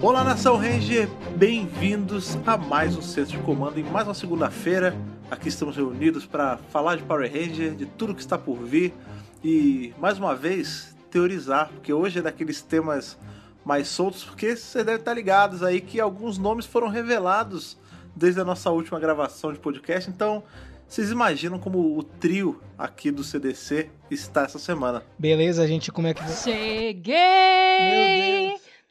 Olá, Nação Ranger! Bem-vindos a mais um Centro de Comando em mais uma segunda-feira. Aqui estamos reunidos para falar de Power Ranger, de tudo que está por vir e, mais uma vez, teorizar, porque hoje é daqueles temas mais soltos, porque vocês devem estar ligados aí que alguns nomes foram revelados desde a nossa última gravação de podcast, então vocês imaginam como o trio aqui do CDC está essa semana? Beleza, gente, como é que... Cheguei!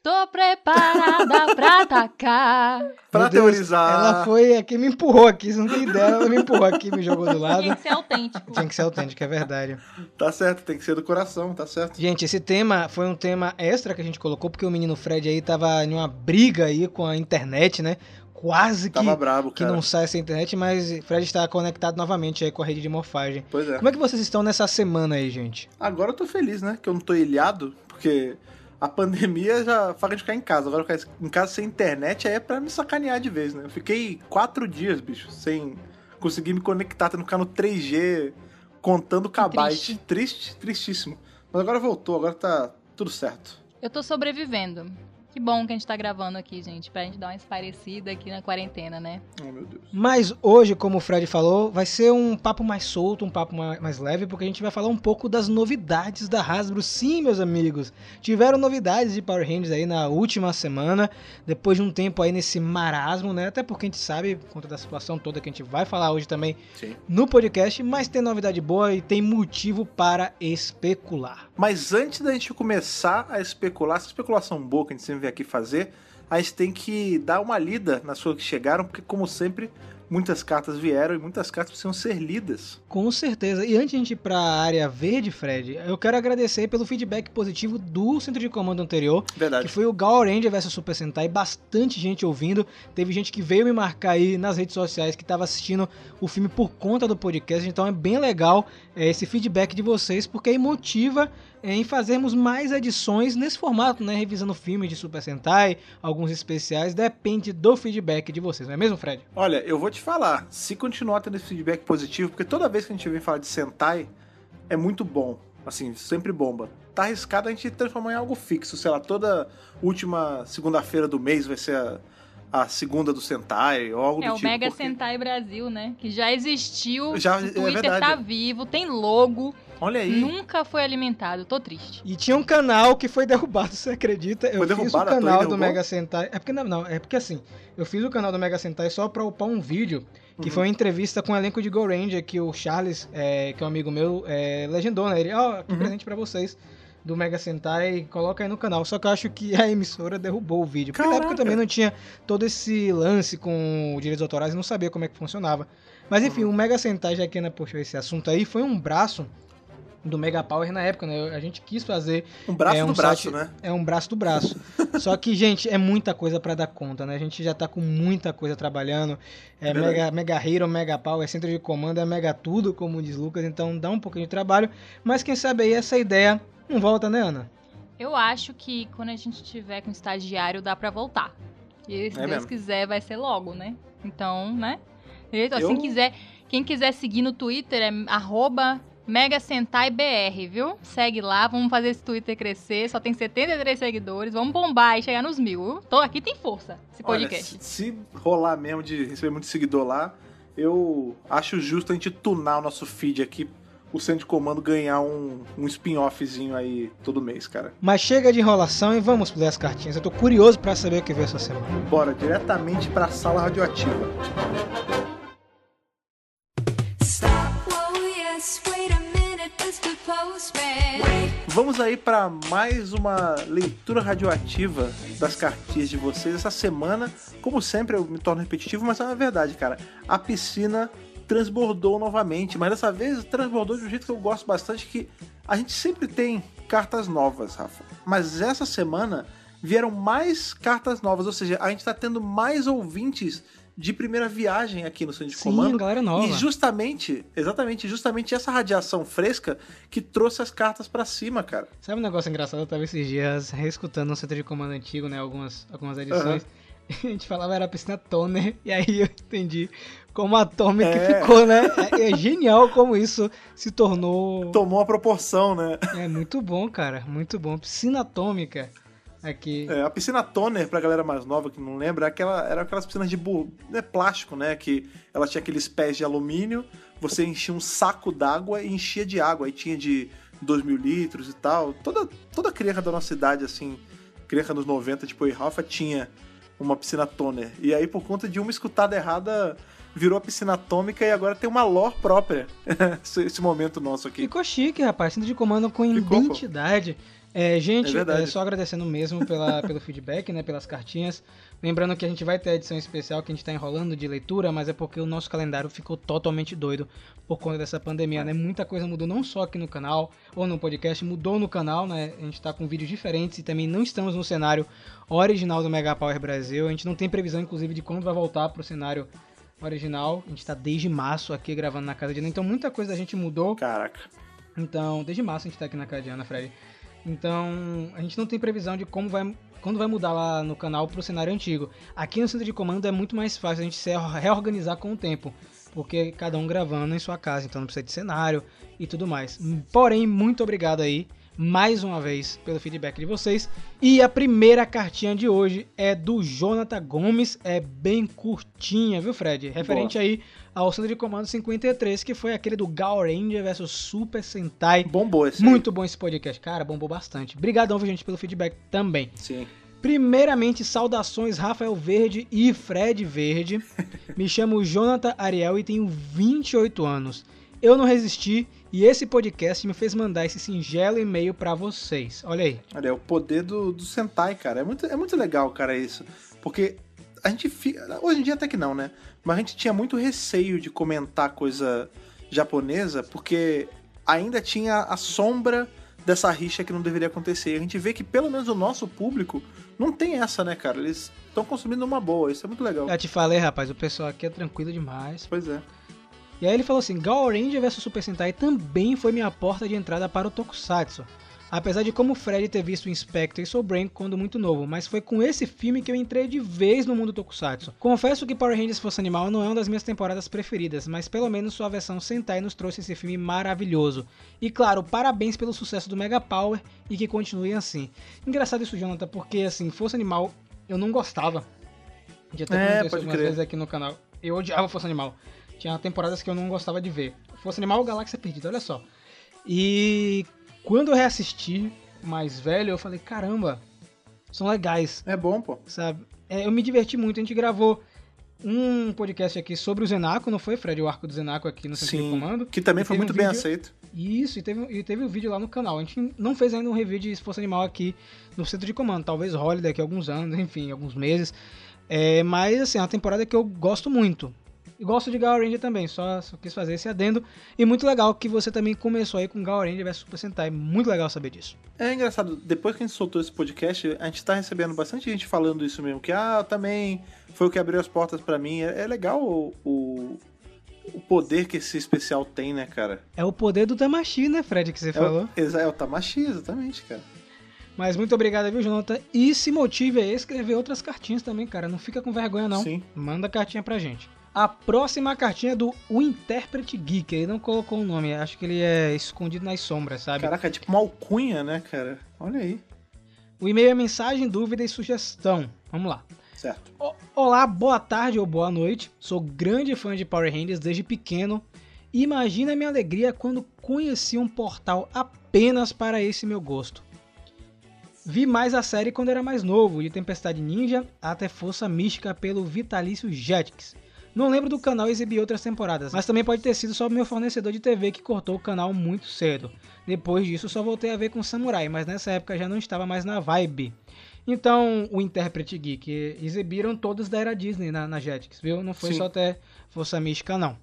Tô preparada pra atacar. Pra Deus, teorizar. Ela foi aqui, me empurrou aqui, você não tem ideia, ela me empurrou aqui, me jogou do lado. Tinha que ser autêntico. Tinha que ser autêntico, é verdade. Tá certo, tem que ser do coração, tá certo. Gente, esse tema foi um tema extra que a gente colocou, porque o menino Fred aí tava em uma briga aí com a internet, né? Quase que, Tava brabo, que não sai essa internet, mas Fred está conectado novamente aí com a rede de morfagem. Pois é. Como é que vocês estão nessa semana aí, gente? Agora eu tô feliz, né? Que eu não tô ilhado, porque a pandemia já faz a gente ficar em casa. Agora ficar em casa sem internet aí é pra me sacanear de vez, né? Eu fiquei quatro dias, bicho, sem conseguir me conectar, tendo que ficar no 3G contando kbyte. triste. Triste, tristíssimo. Mas agora voltou, agora tá tudo certo. Eu tô sobrevivendo. Que bom que a gente tá gravando aqui, gente, pra gente dar uma esparecida aqui na quarentena, né? Oh, meu Deus. Mas hoje, como o Fred falou, vai ser um papo mais solto, um papo ma- mais leve, porque a gente vai falar um pouco das novidades da Hasbro. Sim, meus amigos, tiveram novidades de Power Rangers aí na última semana, depois de um tempo aí nesse marasmo, né? Até porque a gente sabe, por conta da situação toda que a gente vai falar hoje também Sim. no podcast, mas tem novidade boa e tem motivo para especular. Mas antes da gente começar a especular, essa especulação boa que a gente sempre aqui fazer, a gente tem que dar uma lida nas coisas que chegaram, porque como sempre, muitas cartas vieram e muitas cartas precisam ser lidas. Com certeza. E antes de a gente ir para a área verde, Fred, eu quero agradecer pelo feedback positivo do centro de comando anterior. que Verdade. foi o Gal Ranger vs Super Sentai, bastante gente ouvindo. Teve gente que veio me marcar aí nas redes sociais que estava assistindo o filme por conta do podcast, então é bem legal é, esse feedback de vocês, porque aí motiva é, em fazermos mais edições nesse formato, né? Revisando filmes de Super Sentai, alguns especiais, depende do feedback de vocês, não é mesmo, Fred? Olha, eu vou te falar, se continuar tendo esse feedback positivo, porque toda vez que a gente vem falar de Sentai, é muito bom. Assim, sempre bomba. Tá arriscado a gente transformar em algo fixo, sei lá, toda última segunda-feira do mês vai ser a, a segunda do Sentai, ou algo É do o tipo. Mega porque- Sentai Brasil, né? Que já existiu. Já- o é Twitter verdade. tá vivo, tem logo. Olha aí. Nunca foi alimentado. Tô triste. E tinha um canal que foi derrubado, você acredita? Eu Foi fiz o canal do? Mega Sentai. É porque não, não, é porque assim, eu fiz o canal do Mega Sentai só pra upar um vídeo que Uhum. foi uma entrevista com o elenco de Go Ranger que o Charles, é, que é um amigo meu, é, legendou, né? Ele, ó, que Uhum. presente pra vocês do Mega Sentai, coloca aí no canal. Só que eu acho que a emissora derrubou o vídeo. Porque na época Caraca. também não tinha todo esse lance com direitos autorais, eu não sabia como é que funcionava. Mas enfim, Uhum. o Mega Sentai, já que Ana puxou esse assunto aí, foi um braço do Mega Power na época, né? A gente quis fazer Um braço é um do braço, site- né? é um braço do braço. Só que, gente, é muita coisa pra dar conta, né? A gente já tá com muita coisa trabalhando. É Verdade. mega, mega Hero, Mega Power, é centro de comando, é Mega Tudo, como diz Lucas. Então dá um pouquinho de trabalho. Mas quem sabe aí essa ideia não volta, né, Ana? Eu acho que quando a gente tiver com estagiário, dá pra voltar. E se É Deus mesmo. quiser, vai ser logo, né? Então, né? Então, Eu- Quem, quiser, quem quiser seguir no Twitter é arroba MegaSentaiBR, viu? Segue lá, vamos fazer esse Twitter crescer. Só tem 73 seguidores. Vamos bombar e chegar nos mil. Tô, aqui tem força, esse Olha, podcast. se, se rolar mesmo de receber muito seguidor lá, eu acho justo a gente tunar o nosso feed aqui, o centro de comando ganhar um, um spin-offzinho aí todo mês, cara. Mas chega de enrolação e vamos ler as cartinhas. Eu tô curioso pra saber o que veio essa semana. Bora, diretamente pra sala radioativa. Stop, whoa, yes, wait Vamos aí pra mais uma leitura radioativa das cartinhas de vocês. Essa semana, como sempre, eu me torno repetitivo, mas é uma verdade, cara. A piscina transbordou novamente, mas dessa vez transbordou de um jeito que eu gosto bastante, que a gente sempre tem cartas novas, Rafa. Mas essa semana vieram mais cartas novas, ou seja, a gente tá tendo mais ouvintes de primeira viagem aqui no Centro de Sim, Comando. galera nova. E justamente, exatamente, justamente essa radiação fresca que trouxe as cartas pra cima, cara. Sabe um negócio engraçado? Eu tava esses dias reescutando um centro de comando antigo, né? Algumas, algumas edições. A gente falava era a piscina toner, e aí eu entendi como atômica É. ficou, né? É, é genial como isso se tornou. Tomou uma proporção, né? É muito bom, cara. Muito bom. Piscina atômica. Aqui. É, a piscina toner, pra galera mais nova que não lembra, é aquela, era aquelas piscinas de né, plástico, né? Que ela tinha aqueles pés de alumínio, você enchia um saco d'água e enchia de água. Aí tinha de 2 mil litros e tal. Toda, toda criança da nossa idade, assim, criança dos 90, tipo o Rafa, tinha uma piscina toner. E aí, por conta de uma escutada errada, virou a piscina atômica e agora tem uma lore própria. esse, momento nosso aqui. Ficou chique, rapaz. Centro de comando com Ficou, pô. É, gente, É é, só agradecendo mesmo pela, pelo feedback, né? Pelas cartinhas. Lembrando que a gente vai ter a edição especial que a gente tá enrolando de leitura, mas é porque o nosso calendário ficou totalmente doido por conta dessa pandemia, né? Muita coisa mudou não só aqui no canal ou no podcast, mudou no canal, né? A gente tá com vídeos diferentes e também não estamos no cenário original do Mega Power Brasil. A gente não tem previsão, inclusive, de quando vai voltar pro cenário original. A gente tá desde março aqui gravando na casa de Ana, então muita coisa da gente mudou. Caraca. Então, desde março a gente tá aqui na casa de Ana, Fred. Então, a gente não tem previsão de como vai, quando vai mudar lá no canal pro cenário antigo. Aqui no centro de comando é muito mais fácil a gente se reorganizar com o tempo, porque cada um gravando em sua casa, então não precisa de cenário e tudo mais. Porém, muito obrigado aí mais uma vez pelo feedback de vocês. E a primeira cartinha de hoje é do Jonathan Gomes, é bem curtinha, viu, Fred? Referente aí ao centro de comando 53, que foi aquele do Gal Ranger versus Super Sentai. Bombou esse. aí. Muito bom esse podcast, cara, bombou bastante. Obrigadão, gente, pelo feedback também. Sim. Primeiramente, saudações Rafael Verde e Fred Verde. Me chamo Jonathan Ariel e tenho 28 anos. Eu não resisti e esse podcast me fez mandar esse singelo e-mail pra vocês. Olha aí. Olha, é o poder do, do Sentai, cara. É muito, é muito legal, cara, isso. Porque a gente fica. Hoje em dia até que não, né? Mas a gente tinha muito receio de comentar coisa japonesa, porque ainda tinha a sombra dessa rixa que não deveria acontecer. E a gente vê que, pelo menos o nosso público, não tem essa, né, cara? Eles estão consumindo uma boa. Isso é muito legal. Já te falei, rapaz, o pessoal aqui é tranquilo demais. Pois é. E aí ele falou assim: Gal Ranger vs Super Sentai também foi minha porta de entrada para o Tokusatsu. Apesar de como o Fred ter visto Inspector e Soul Brain quando muito novo, mas foi com esse filme que eu entrei de vez no mundo Tokusatsu. Confesso que Power Rangers Força Animal não é uma das minhas temporadas preferidas, mas pelo menos sua versão Sentai nos trouxe esse filme maravilhoso. E claro, parabéns pelo sucesso do Mega Power e que continue assim. Engraçado isso, Jonathan, porque assim, Força Animal eu não gostava. Já até É, comentei isso algumas crer. vezes aqui no canal. Eu odiava Força Animal. Tinha temporadas que eu não gostava de ver. Força Animal ou Galáxia Perdida, olha só. E quando eu reassisti mais velho, eu falei, caramba, são legais, É bom, pô. sabe? É, eu me diverti muito, a gente gravou um podcast aqui sobre o Zenaco, não foi, Fred? O arco do Zenaco aqui no Centro de Sim. Comando. Que também foi muito um bem vídeo- aceito. Isso, e teve, e teve o vídeo lá no canal. A gente não fez ainda um review de Força Animal aqui no Centro de Comando. Talvez role daqui a alguns anos, enfim, alguns meses. É, mas, assim, é uma temporada que eu gosto muito. E gosto de Gal Ranger também, só, só quis fazer esse adendo. E muito legal que você também começou aí com Gal Ranger vs Super Sentai. Muito legal saber disso. É engraçado, depois que a gente soltou esse podcast, a gente tá recebendo bastante gente falando isso mesmo, que ah, também foi o que abriu as portas pra mim. É, é legal o, o, o poder que esse especial tem, né, cara? É o poder do Tamashi, né, Fred, que você É falou. o, é o Tamashi, exatamente, cara. Mas muito obrigado, viu, Jonathan? E se motive a escrever outras cartinhas também, cara. Não fica com vergonha, não. Sim. Manda cartinha pra gente. A próxima cartinha é do O Intérprete Geek. Ele não colocou o nome, acho que ele é escondido nas sombras, sabe? Caraca, é tipo uma alcunha, né, cara? Olha aí. O e-mail é mensagem, dúvida e sugestão. Vamos lá. Certo. O- Olá, boa tarde ou boa noite. Sou grande fã de Power Rangers desde pequeno. Imagina a minha alegria quando conheci um portal apenas para esse meu gosto. Vi mais a série quando era mais novo, de Tempestade Ninja até Força Mística pelo Vitalício Jetix. Não lembro do canal exibir outras temporadas, mas também pode ter sido só o meu fornecedor de TV que cortou o canal muito cedo. Depois disso só voltei a ver com Samurai, mas nessa época já não estava mais na vibe. Então, o Intérprete Geek exibiram todos da era Disney na, na Jetix, viu? Não foi Sim. só até Força Mística, não.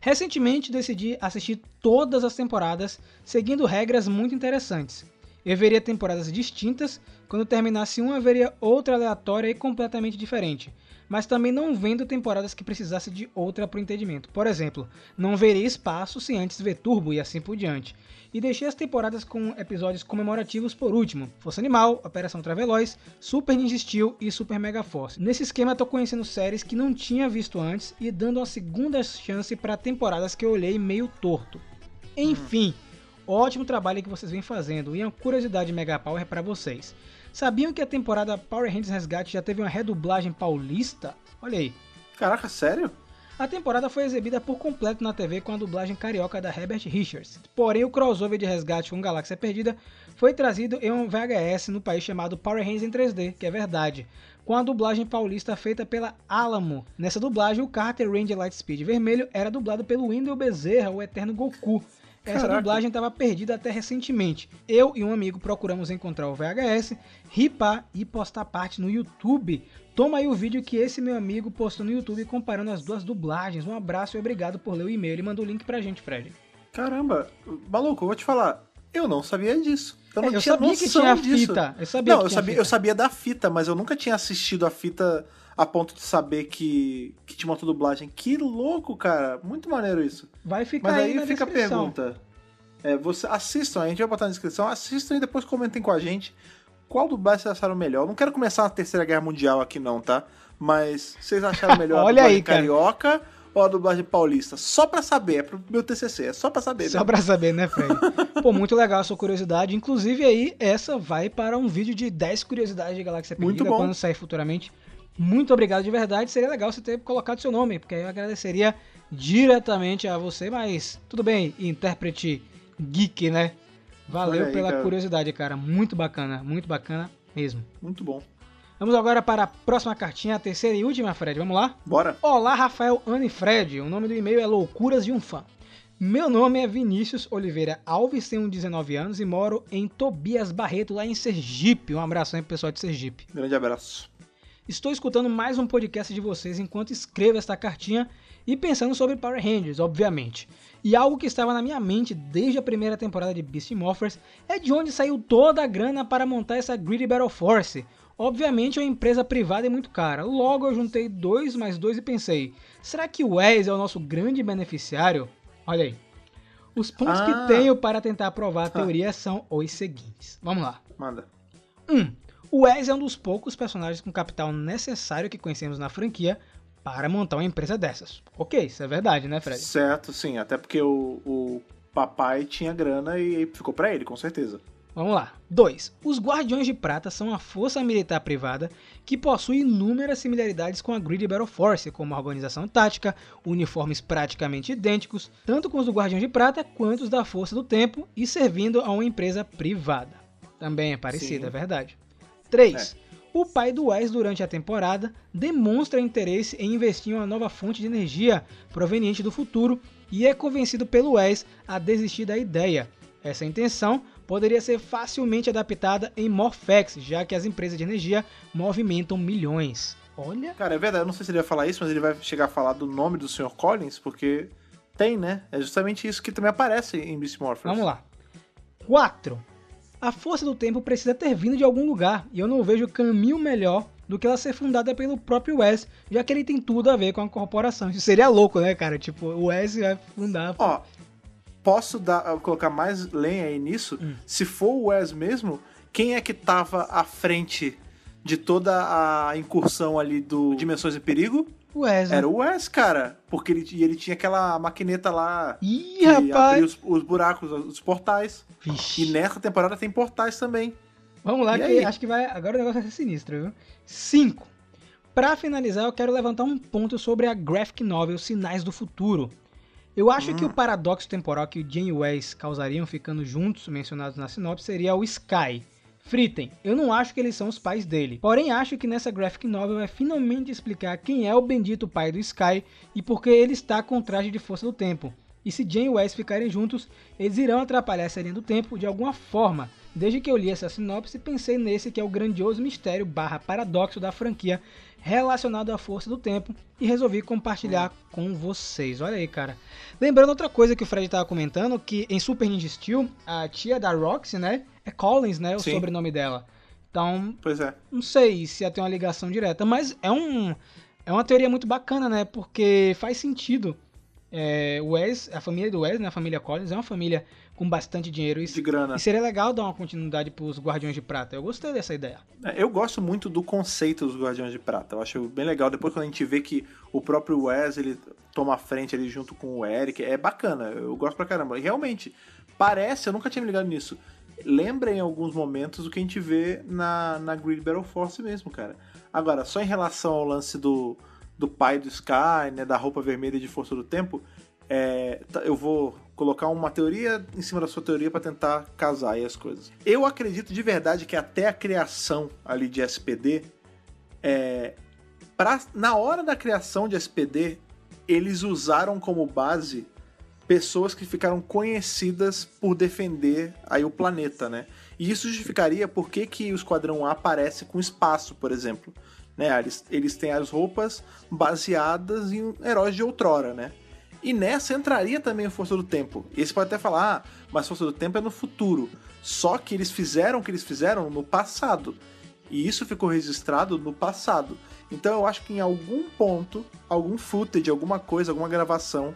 Recentemente decidi assistir todas as temporadas, seguindo regras muito interessantes. Eu veria temporadas distintas, quando terminasse uma, veria outra aleatória e completamente diferente. Mas também não vendo temporadas que precisasse de outra para o entendimento. Por exemplo, não veria espaço se antes ver Turbo e assim por diante. E deixei as temporadas com episódios comemorativos por último: Força Animal, Operação Traveloz, Super Ninja Steel e Super Mega Force. Nesse esquema, tô conhecendo séries que não tinha visto antes e dando uma segunda chance para temporadas que eu olhei meio torto. Enfim, ótimo trabalho que vocês vêm fazendo. E uma curiosidade Mega Power pra vocês. Sabiam que a temporada Power Rangers Resgate já teve uma redublagem paulista? Olha aí. Caraca, sério? A temporada foi exibida por completo na TV com a dublagem carioca da Herbert Richards. Porém, o crossover de resgate com Galáxia Perdida foi trazido em um VHS no país chamado Power Rangers em 3D, que é verdade, com a dublagem paulista feita pela Alamo. Nessa dublagem, o Carter Ranger Lightspeed Vermelho era dublado pelo Wendel Bezerra, o eterno Goku. Essa Caraca. dublagem estava perdida até recentemente. Eu e um amigo procuramos encontrar o VHS, ripar e postar parte no YouTube. Toma aí o vídeo que esse meu amigo postou no YouTube comparando as duas dublagens. Um abraço e obrigado por ler o e-mail. Ele mandou o link pra gente, Fred. Caramba, maluco, eu vou te falar. Eu não sabia disso. Eu não É, eu tinha sabia que tinha a disso. fita. Eu sabia não, eu sabia, fita. eu sabia da fita, mas eu nunca tinha assistido a fita a ponto de saber que, que tinha uma dublagem. Que louco, cara. Muito maneiro isso. Vai ficar Mas aí, aí fica a descrição. pergunta. É, você, assistam, a gente vai botar na descrição, assistam e depois comentem com a gente qual dublagem vocês acharam melhor. Não quero começar a Terceira Guerra Mundial aqui não, tá? Mas vocês acharam melhor Olha a dublagem aí, carioca ou a dublagem paulista? Só pra saber, é pro meu TCC, é só pra saber. Só né? pra saber, né, Fred? Pô, muito legal a sua curiosidade. Inclusive aí, essa vai para um vídeo de 10 curiosidades de Galáxia Muito Perdida bom. quando sair futuramente. Muito obrigado de verdade. Seria legal você ter colocado seu nome, porque aí eu agradeceria diretamente a você, mas tudo bem, intérprete geek, né? Valeu aí, pela cara. curiosidade, cara. Muito bacana, muito bacana mesmo. Muito bom. Vamos agora para a próxima cartinha, a terceira e última, Fred. Vamos lá? Bora. Olá, Rafael Anne Fred. O nome do e-mail é Loucuras de um Fã. Meu nome é Vinícius Oliveira Alves, tenho 19 anos e moro em Tobias Barreto, lá em Sergipe. Um abraço aí pro pessoal de Sergipe. Grande abraço. Estou escutando mais um podcast de vocês enquanto escrevo esta cartinha e pensando sobre Power Rangers, obviamente. E algo que estava na minha mente desde a primeira temporada de Beast Morphers é de onde saiu toda a grana para montar essa Greedy Battle Force. Obviamente é uma empresa privada e muito cara. Logo eu juntei dois mais dois e pensei, será que o Wes é o nosso grande beneficiário? Olha aí. Os pontos Ah. que tenho para tentar provar a teoria são os seguintes. Vamos lá. Manda. 1. Um, o Wes é um dos poucos personagens com capital necessário que conhecemos na franquia para montar uma empresa dessas. Ok, isso é verdade, né, Fred? Certo, sim. Até porque o, o papai tinha grana e ficou pra ele, com certeza. Vamos lá. 2. Os Guardiões de Prata são a força militar privada que possui inúmeras similaridades com a Greedy Battle Force, como a organização tática, uniformes praticamente idênticos, tanto com os do Guardiões de Prata quanto os da Força do Tempo, e servindo a uma empresa privada. Também é parecido, Sim. é verdade. 3. O pai do Wes, durante a temporada, demonstra interesse em investir em uma nova fonte de energia proveniente do futuro e é convencido pelo Wes a desistir da ideia. Essa intenção poderia ser facilmente adaptada em Morphex, já que as empresas de energia movimentam milhões. Olha, Cara, é verdade, eu não sei se ele vai falar isso, mas ele vai chegar a falar do nome do Sr. Collins, porque tem, né? É justamente isso que também aparece em Beast Morphers. vamos lá. 4. A força do tempo precisa ter vindo de algum lugar, e eu não vejo caminho melhor do que ela ser fundada pelo próprio Wes, já que ele tem tudo a ver com a corporação. Isso seria louco, né, cara? Tipo, o Wes vai fundar. Ó, posso dar, colocar mais lenha aí nisso? Hum. Se for o Wes mesmo, quem é que tava à frente de toda a incursão ali do Dimensões em Perigo? O Wes, né? Era o Wes, cara. Porque ele, ele tinha aquela maquineta lá Ih, que abria rapaz! os, os buracos, os portais. Vixe. E nessa temporada tem portais também. Vamos lá, E que aí? acho que vai. Agora o negócio vai ser sinistro, viu? 5. Pra finalizar, eu quero levantar um ponto sobre a graphic novel Sinais do Futuro. Eu acho Hum. que o paradoxo temporal que o Jane e o Wes causariam ficando juntos, mencionados na sinopse, seria o Sky. Fritem, eu não acho que eles são os pais dele. Porém, acho que nessa graphic novel vai finalmente explicar quem é o bendito pai do Sky e por que ele está com traje de força do tempo. E se Jane e Wes ficarem juntos, eles irão atrapalhar essa linha do tempo de alguma forma. Desde que eu li essa sinopse, pensei nesse que é o grandioso mistério barra paradoxo da franquia relacionado à força do tempo e resolvi compartilhar com vocês. Olha aí, cara. Lembrando outra coisa que o Fred estava comentando, que em Super Ninja Steel, a tia da Roxy, né, é Collins, né, o Sim. sobrenome dela. Então, Pois é. não sei se ia ter uma ligação direta, mas é um é uma teoria muito bacana, né? Porque faz sentido. É, Wes, a família do Wes, né, a família Collins, é uma família com bastante dinheiro. E, De grana. e seria legal dar uma continuidade pros Guardiões de Prata. Eu gostei dessa ideia. É, Eu gosto muito do conceito dos Guardiões de Prata. Eu acho bem legal. Depois quando a gente vê que o próprio Wes ele toma a frente ali junto com o Eric, é bacana. Eu gosto pra caramba. E realmente, parece, eu nunca tinha me ligado nisso. Lembra em alguns momentos o que a gente vê na, na Grid Battle Force mesmo, cara. Agora, só em relação ao lance do, do pai do Sky, né, da roupa vermelha de Força do Tempo, é, tá- eu vou colocar uma teoria em cima da sua teoria para tentar casar aí as coisas. Eu acredito de verdade que até a criação ali de SPD, é, pra, na hora da criação de SPD, eles usaram como base pessoas que ficaram conhecidas por defender aí o planeta, né? E isso justificaria por que, que o Esquadrão A aparece com espaço, por exemplo. Né? Eles, eles têm as roupas baseadas em heróis de outrora, né? E nessa entraria também a Força do Tempo. E você pode até falar, ah, mas Força do Tempo é no futuro. Só que eles fizeram o que eles fizeram no passado. E isso ficou registrado no passado. Então eu acho que em algum ponto, algum footage, alguma coisa, alguma gravação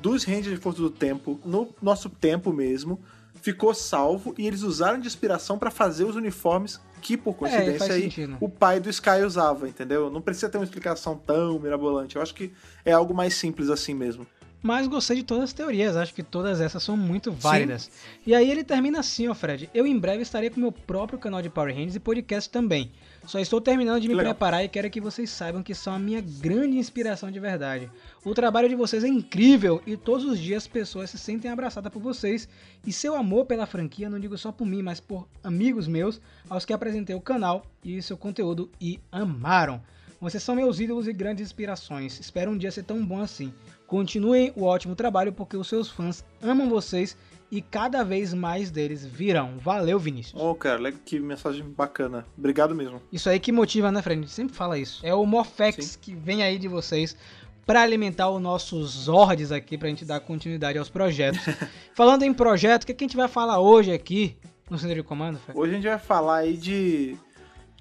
dos Rangers de Força do Tempo, no nosso tempo mesmo, ficou salvo e eles usaram de inspiração para fazer os uniformes que, por coincidência, É, aí, sentido. o pai do Sky usava, entendeu? Não precisa ter uma explicação tão mirabolante. Eu acho que é algo mais simples assim mesmo. Mas gostei de todas as teorias, acho que todas essas são muito válidas. E aí ele termina assim, ó Fred. Eu em breve estarei com meu próprio canal de Power Rangers e podcast também. Só estou terminando de me legal. preparar e quero que vocês saibam que são a minha grande inspiração de verdade. O trabalho de vocês é incrível e todos os dias pessoas se sentem abraçadas por vocês. E seu amor pela franquia, não digo só por mim, mas por amigos meus, aos que apresentei o canal e seu conteúdo e amaram. Vocês são meus ídolos e grandes inspirações. Espero um dia ser tão bom assim. Continuem o ótimo trabalho porque os seus fãs amam vocês e cada vez mais deles virão. Valeu, Vinícius. Ô, cara, legal, que mensagem bacana. Obrigado mesmo. Isso aí que motiva, né, Fred? A gente sempre fala isso. É o Morfex Sim. que vem aí de vocês para alimentar os nossos Zords aqui, pra gente dar continuidade aos projetos. Falando em projeto, o que, que a gente vai falar hoje aqui no Centro de Comando, Fred? Hoje a gente vai falar aí de.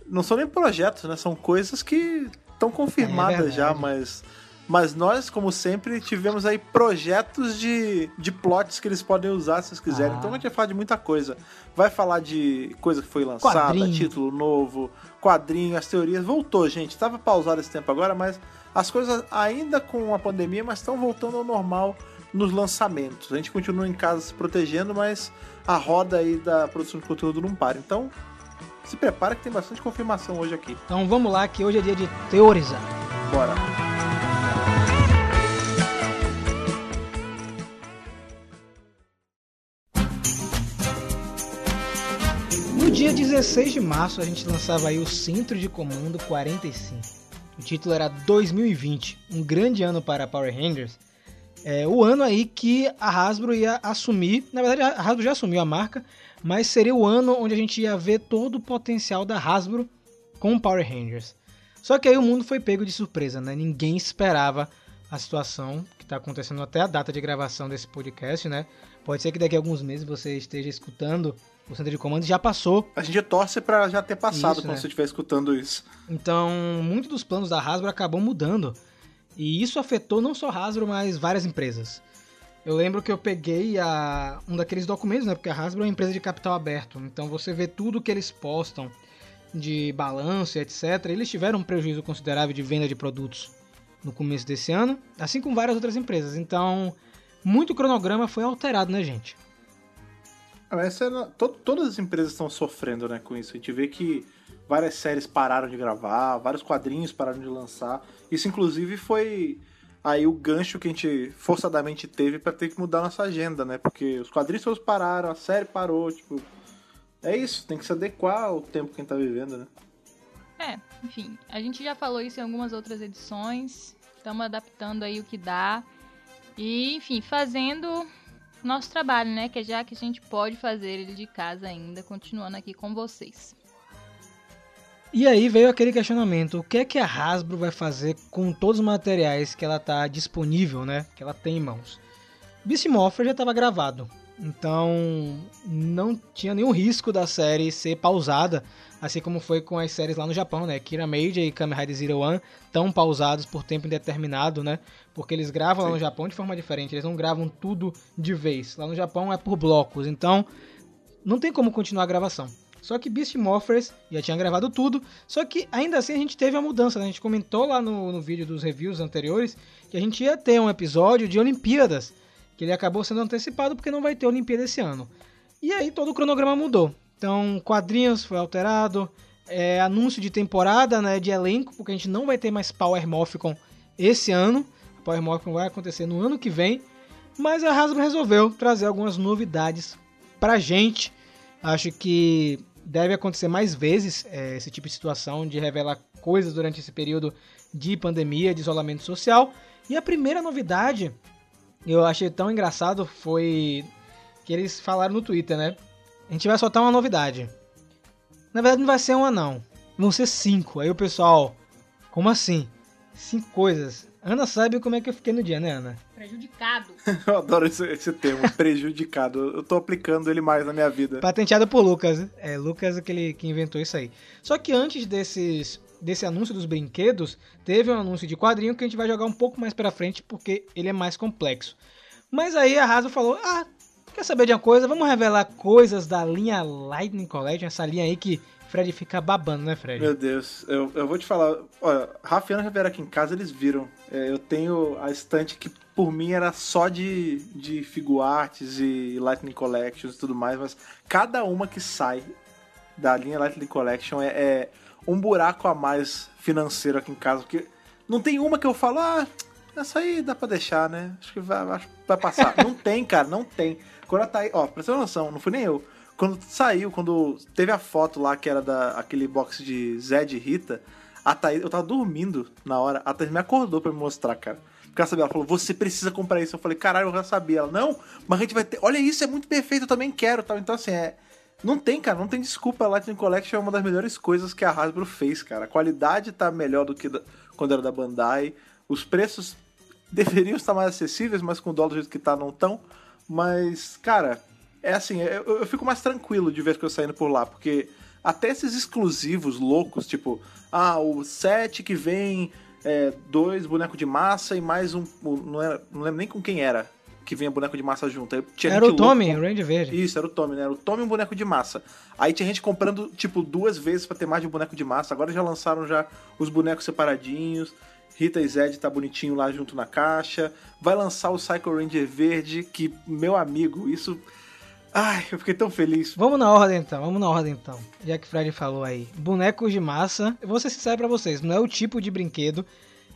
Não são nem projetos, né? São coisas que estão confirmadas É já, mas. Mas nós, como sempre, tivemos aí projetos de, de plots que eles podem usar se eles quiserem. Ah. Então a gente vai falar de muita coisa. Vai falar de coisa que foi lançada, Quadrinho. título novo, quadrinho, as teorias. Voltou, gente. Tava pausado esse tempo agora, mas as coisas ainda com a pandemia, mas estão voltando ao normal nos lançamentos. A gente continua em casa se protegendo, mas a roda aí da produção de conteúdo não para. Então, se prepara que tem bastante confirmação hoje aqui. Então vamos lá, que hoje é dia de teorizar. Bora. No dia 16 de março, a gente lançava aí o Centro de Comando 45. O título era 2020, um grande ano para Power Rangers. É o ano aí que a Hasbro ia assumir, na verdade a Hasbro já assumiu a marca, mas seria o ano onde a gente ia ver todo o potencial da Hasbro com Power Rangers. Só que aí o mundo foi pego de surpresa, né? Ninguém esperava a situação que está acontecendo até a data de gravação desse podcast, né? Pode ser que daqui a alguns meses você esteja escutando o centro de comando já passou. A gente torce pra já ter passado Isso, quando né? você estiver escutando isso. Então, muitos dos planos da Hasbro acabam mudando. E isso afetou não só a Hasbro, mas várias empresas. Eu lembro que eu peguei a, um daqueles documentos, né? Porque a Hasbro é uma empresa de capital aberto. Então você vê tudo que eles postam de balanço etc. Eles tiveram um prejuízo considerável de venda de produtos no começo desse ano, assim como várias outras empresas. Então, muito cronograma foi alterado, né, gente? Essa é todas as empresas estão sofrendo né, com isso. A gente vê que várias séries pararam de gravar, vários quadrinhos pararam de lançar. Isso, inclusive, foi aí o gancho que a gente forçadamente teve pra ter que mudar nossa agenda, né? Porque os quadrinhos todos pararam, a série parou, tipo. É isso, tem que se adequar ao tempo que a gente tá vivendo, né? É, enfim, a gente já falou isso em algumas outras edições. Estamos adaptando aí o que dá. E, enfim, fazendo nosso trabalho, né? Que é já que a gente pode fazer ele de casa ainda, continuando aqui com vocês. E aí veio aquele questionamento: o que é que a Hasbro vai fazer com todos os materiais que ela tá disponível, né? Que ela tem em mãos. Beast Morpher já estava gravado, então não tinha nenhum risco da série ser pausada, assim como foi com as séries lá no Japão, né? Kira Major e Kamen Rider Zero One estão pausados por tempo indeterminado, né? Porque eles gravam lá Sim. no Japão de forma diferente, eles não gravam tudo de vez. Lá no Japão é por blocos, então não tem como continuar a gravação. Só que Beast Morphers já tinha gravado tudo, só que ainda assim a gente teve a mudança, né? A gente comentou lá no, no vídeo dos reviews anteriores que a gente ia ter um episódio de Olimpíadas. Que ele acabou sendo antecipado porque não vai ter Olimpíada esse ano. E aí todo o cronograma mudou. Então, quadrinhos foi alterado, é, anúncio de temporada, né, de elenco, porque a gente não vai ter mais Power Morphicon esse ano. Power Morphicon vai acontecer no ano que vem. Mas a Hasbro resolveu trazer algumas novidades pra gente. Acho que deve acontecer mais vezes é, esse tipo de situação de revelar coisas durante esse período de pandemia, de isolamento social. E a primeira novidade, eu achei tão engraçado, foi que eles falaram no Twitter, né? A gente vai soltar uma novidade. Na verdade, não vai ser uma, não. Vão ser cinco. Aí o pessoal, como assim? Cinco coisas. Ana sabe como é que eu fiquei no dia, né, Ana? Prejudicado. Eu adoro esse, esse termo, prejudicado. Eu tô aplicando ele mais na minha vida. Patenteada por Lucas. É, Lucas aquele que inventou isso aí. Só que antes desses desse anúncio dos brinquedos, teve um anúncio de quadrinho que a gente vai jogar um pouco mais pra frente porque ele é mais complexo. Mas aí a Hasbro falou: "Ah, quer saber de uma coisa? Vamos revelar coisas da linha Lightning Collection, essa linha aí que Fred fica babando, né, Fred? Meu Deus, eu, eu vou te falar. Olha, Rafa e Ana já vieram aqui em casa, eles viram. É, eu tenho a estante que por mim era só de, de figuartes e Lightning Collections e tudo mais, mas cada uma que sai da linha Lightning Collection é, é um buraco a mais financeiro aqui em casa, porque não tem uma que eu falo, ah, essa aí dá pra deixar, né? Acho que vai, acho que vai passar. não tem, cara, não tem. Quando ela tá aí, ó, pra ter uma noção, não fui nem eu. Quando saiu, quando teve a foto lá que era da aquele box de Zed e Rita, a Thaís, eu tava dormindo na hora, a Thaís me acordou pra me mostrar, cara. Porque ela sabia, ela falou, você precisa comprar isso. Eu falei, caralho, eu já sabia. Ela, não, mas a gente vai ter. Olha isso, é muito perfeito, eu também quero tal. Então, assim, é. Não tem, cara, não tem desculpa. A Lightning Collection é uma das melhores coisas que a Hasbro fez, cara. A qualidade tá melhor do que da- quando era da Bandai. Os preços deveriam estar mais acessíveis, mas com o dólar do jeito que tá, não tão. Mas, cara, é assim, eu, eu fico mais tranquilo de ver as coisas saindo por lá, porque até esses exclusivos loucos, tipo, ah, o set que vem é, dois bonecos de massa e mais um. Não, era, não lembro nem com quem era que vinha boneco de massa junto. Aí tinha Era o Tommy, louca o Range Verde. isso, era o Tommy, né? Era o Tommy e um boneco de massa. Aí tinha gente comprando, tipo, duas vezes pra ter mais de um boneco de massa. Agora já lançaram já os bonecos separadinhos. Rita e Zed tá bonitinho lá junto na caixa. Vai lançar o Psycho Ranger verde, que, meu amigo, isso... Ai, eu fiquei tão feliz. Vamos na ordem então, vamos na ordem então. Já que o Fred falou aí. Bonecos de massa, eu vou ser sincero pra vocês, não é o tipo de brinquedo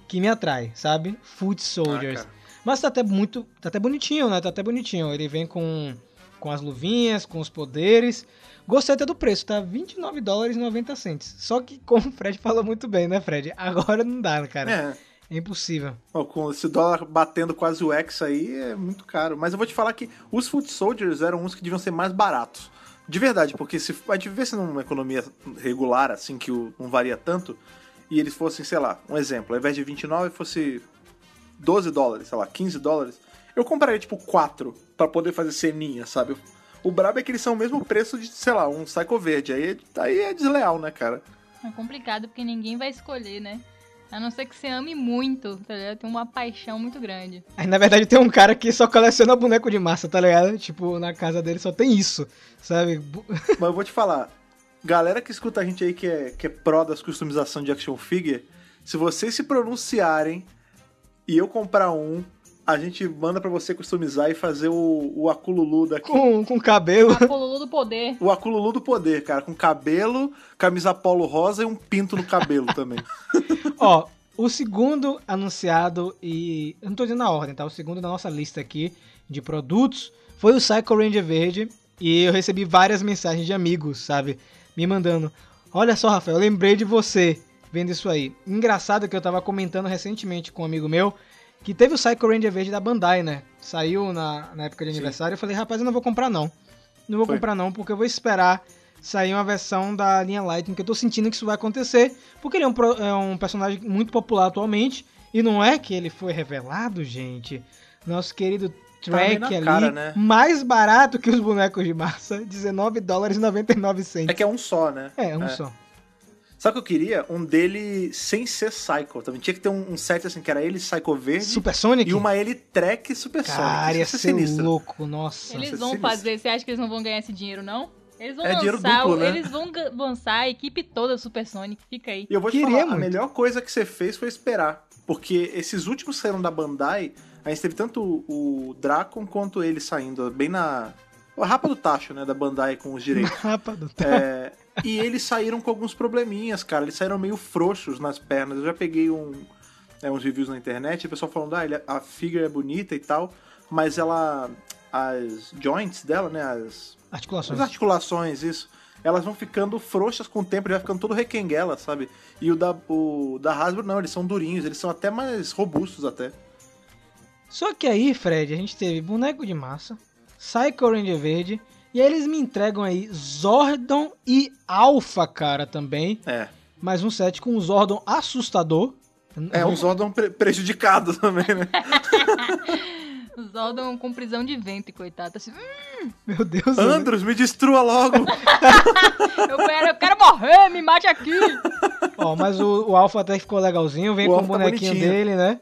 que me atrai, sabe? Foot Soldiers. Ah. Mas tá até muito. Tá até bonitinho, né? Tá até bonitinho. Ele vem com, com as luvinhas, com os poderes. Gostei até do preço, tá? 29 dólares e 90 cents. Só que, como o Fred falou muito bem, né, Fred? Agora não dá, cara. É, É impossível. ó, com esse dólar batendo quase o X aí, é muito caro. Mas eu vou te falar que os Foot Soldiers eram uns que deviam ser mais baratos. De verdade, porque se a gente vivesse numa economia regular, assim, que o- não varia tanto, e eles fossem, sei lá, um exemplo, ao invés de 29 fosse 12 dólares, sei lá, 15 dólares, eu compraria, tipo, 4 pra poder fazer ceninha, sabe? O brabo é que eles são o mesmo preço de, sei lá, um Psycho Verde. Aí, aí é desleal, né, cara? É complicado porque ninguém vai escolher, né? A não ser que você ame muito, tá ligado? Tem uma paixão muito grande. Aí, na verdade, tem um cara que só coleciona boneco de massa, tá ligado? Tipo, na casa dele só tem isso, sabe? Mas eu vou te falar, galera que escuta a gente aí que é, que é pró das customização de action figure, se vocês se pronunciarem e eu comprar um, a gente manda pra você customizar e fazer o, o Akululu daqui. Com, com cabelo. A Polulu do Poder. O Akululu do poder, cara, com cabelo, camisa polo rosa e um pinto no cabelo também. Ó, o segundo anunciado e. Eu não tô dizendo na ordem, tá? O segundo da nossa lista aqui de produtos foi o Psycho Ranger Verde. E eu recebi várias mensagens de amigos, sabe? Me mandando. Olha só, Rafael, eu lembrei de você vendo isso aí. Engraçado que eu tava comentando recentemente com um amigo meu que teve o Psycho Ranger Verde da Bandai, né? Saiu na, na época de Sim. aniversário. Eu falei, rapaz, eu não vou comprar não. Não vou Foi. comprar não, porque eu vou esperar sair uma versão da linha Lightning, que eu tô sentindo que isso vai acontecer, porque ele é um, é um personagem muito popular atualmente, e não é que ele foi revelado, gente. Nosso querido Tá Track na ali, cara, né? mais barato que os bonecos de massa, 19 dólares e 99 cents. É que é um só, né? É, um só. O que eu queria? Um dele sem ser Psycho. Também tinha que ter um, um set assim, que era ele Psycho Verde Super Sonic? e uma ele Trek Super Cara, Sonic. ia Isso é ser sinistro. louco, nossa. Eles vão sinistro. fazer. Você acha que eles não vão ganhar esse dinheiro, não? Eles vão É dinheiro lançar. duplo, né? Eles vão lançar a equipe toda Super Sonic. Fica aí. E eu vou te Queria falar, a muito. melhor coisa que você fez foi esperar. Porque esses últimos saíram da Bandai, A gente teve tanto o o Dracon quanto ele saindo bem na. A rapa do tacho, né? Da Bandai com os direitos. Rapa do tá. É, e eles saíram com alguns probleminhas, cara. Eles saíram meio frouxos nas pernas. Eu já peguei um, é, uns reviews na internet, o pessoal falando, ah, ele- a figure é bonita e tal, mas ela. As joints dela, né? As, Articulações. as articulações, isso. Elas vão ficando frouxas com o tempo, ele vai ficando todo requenguela, sabe? E o da, o da Hasbro, não, eles são durinhos, eles são até mais robustos até. Só que aí, Fred, a gente teve boneco de massa, Psycho Ranger verde, e aí eles me entregam aí Zordon e Alpha, cara, também. É. Mais um set com um Zordon assustador. É um Zordon pre- prejudicado também, né? O Zordon com prisão de ventre, coitado. Assim, "Hum, Meu Deus. Andros, me destrua logo! eu, quero, eu quero morrer, me mate aqui. Ó, mas o, o Alpha até ficou legalzinho, vem O com o Alpha tá bonequinho bonitinho. dele, né?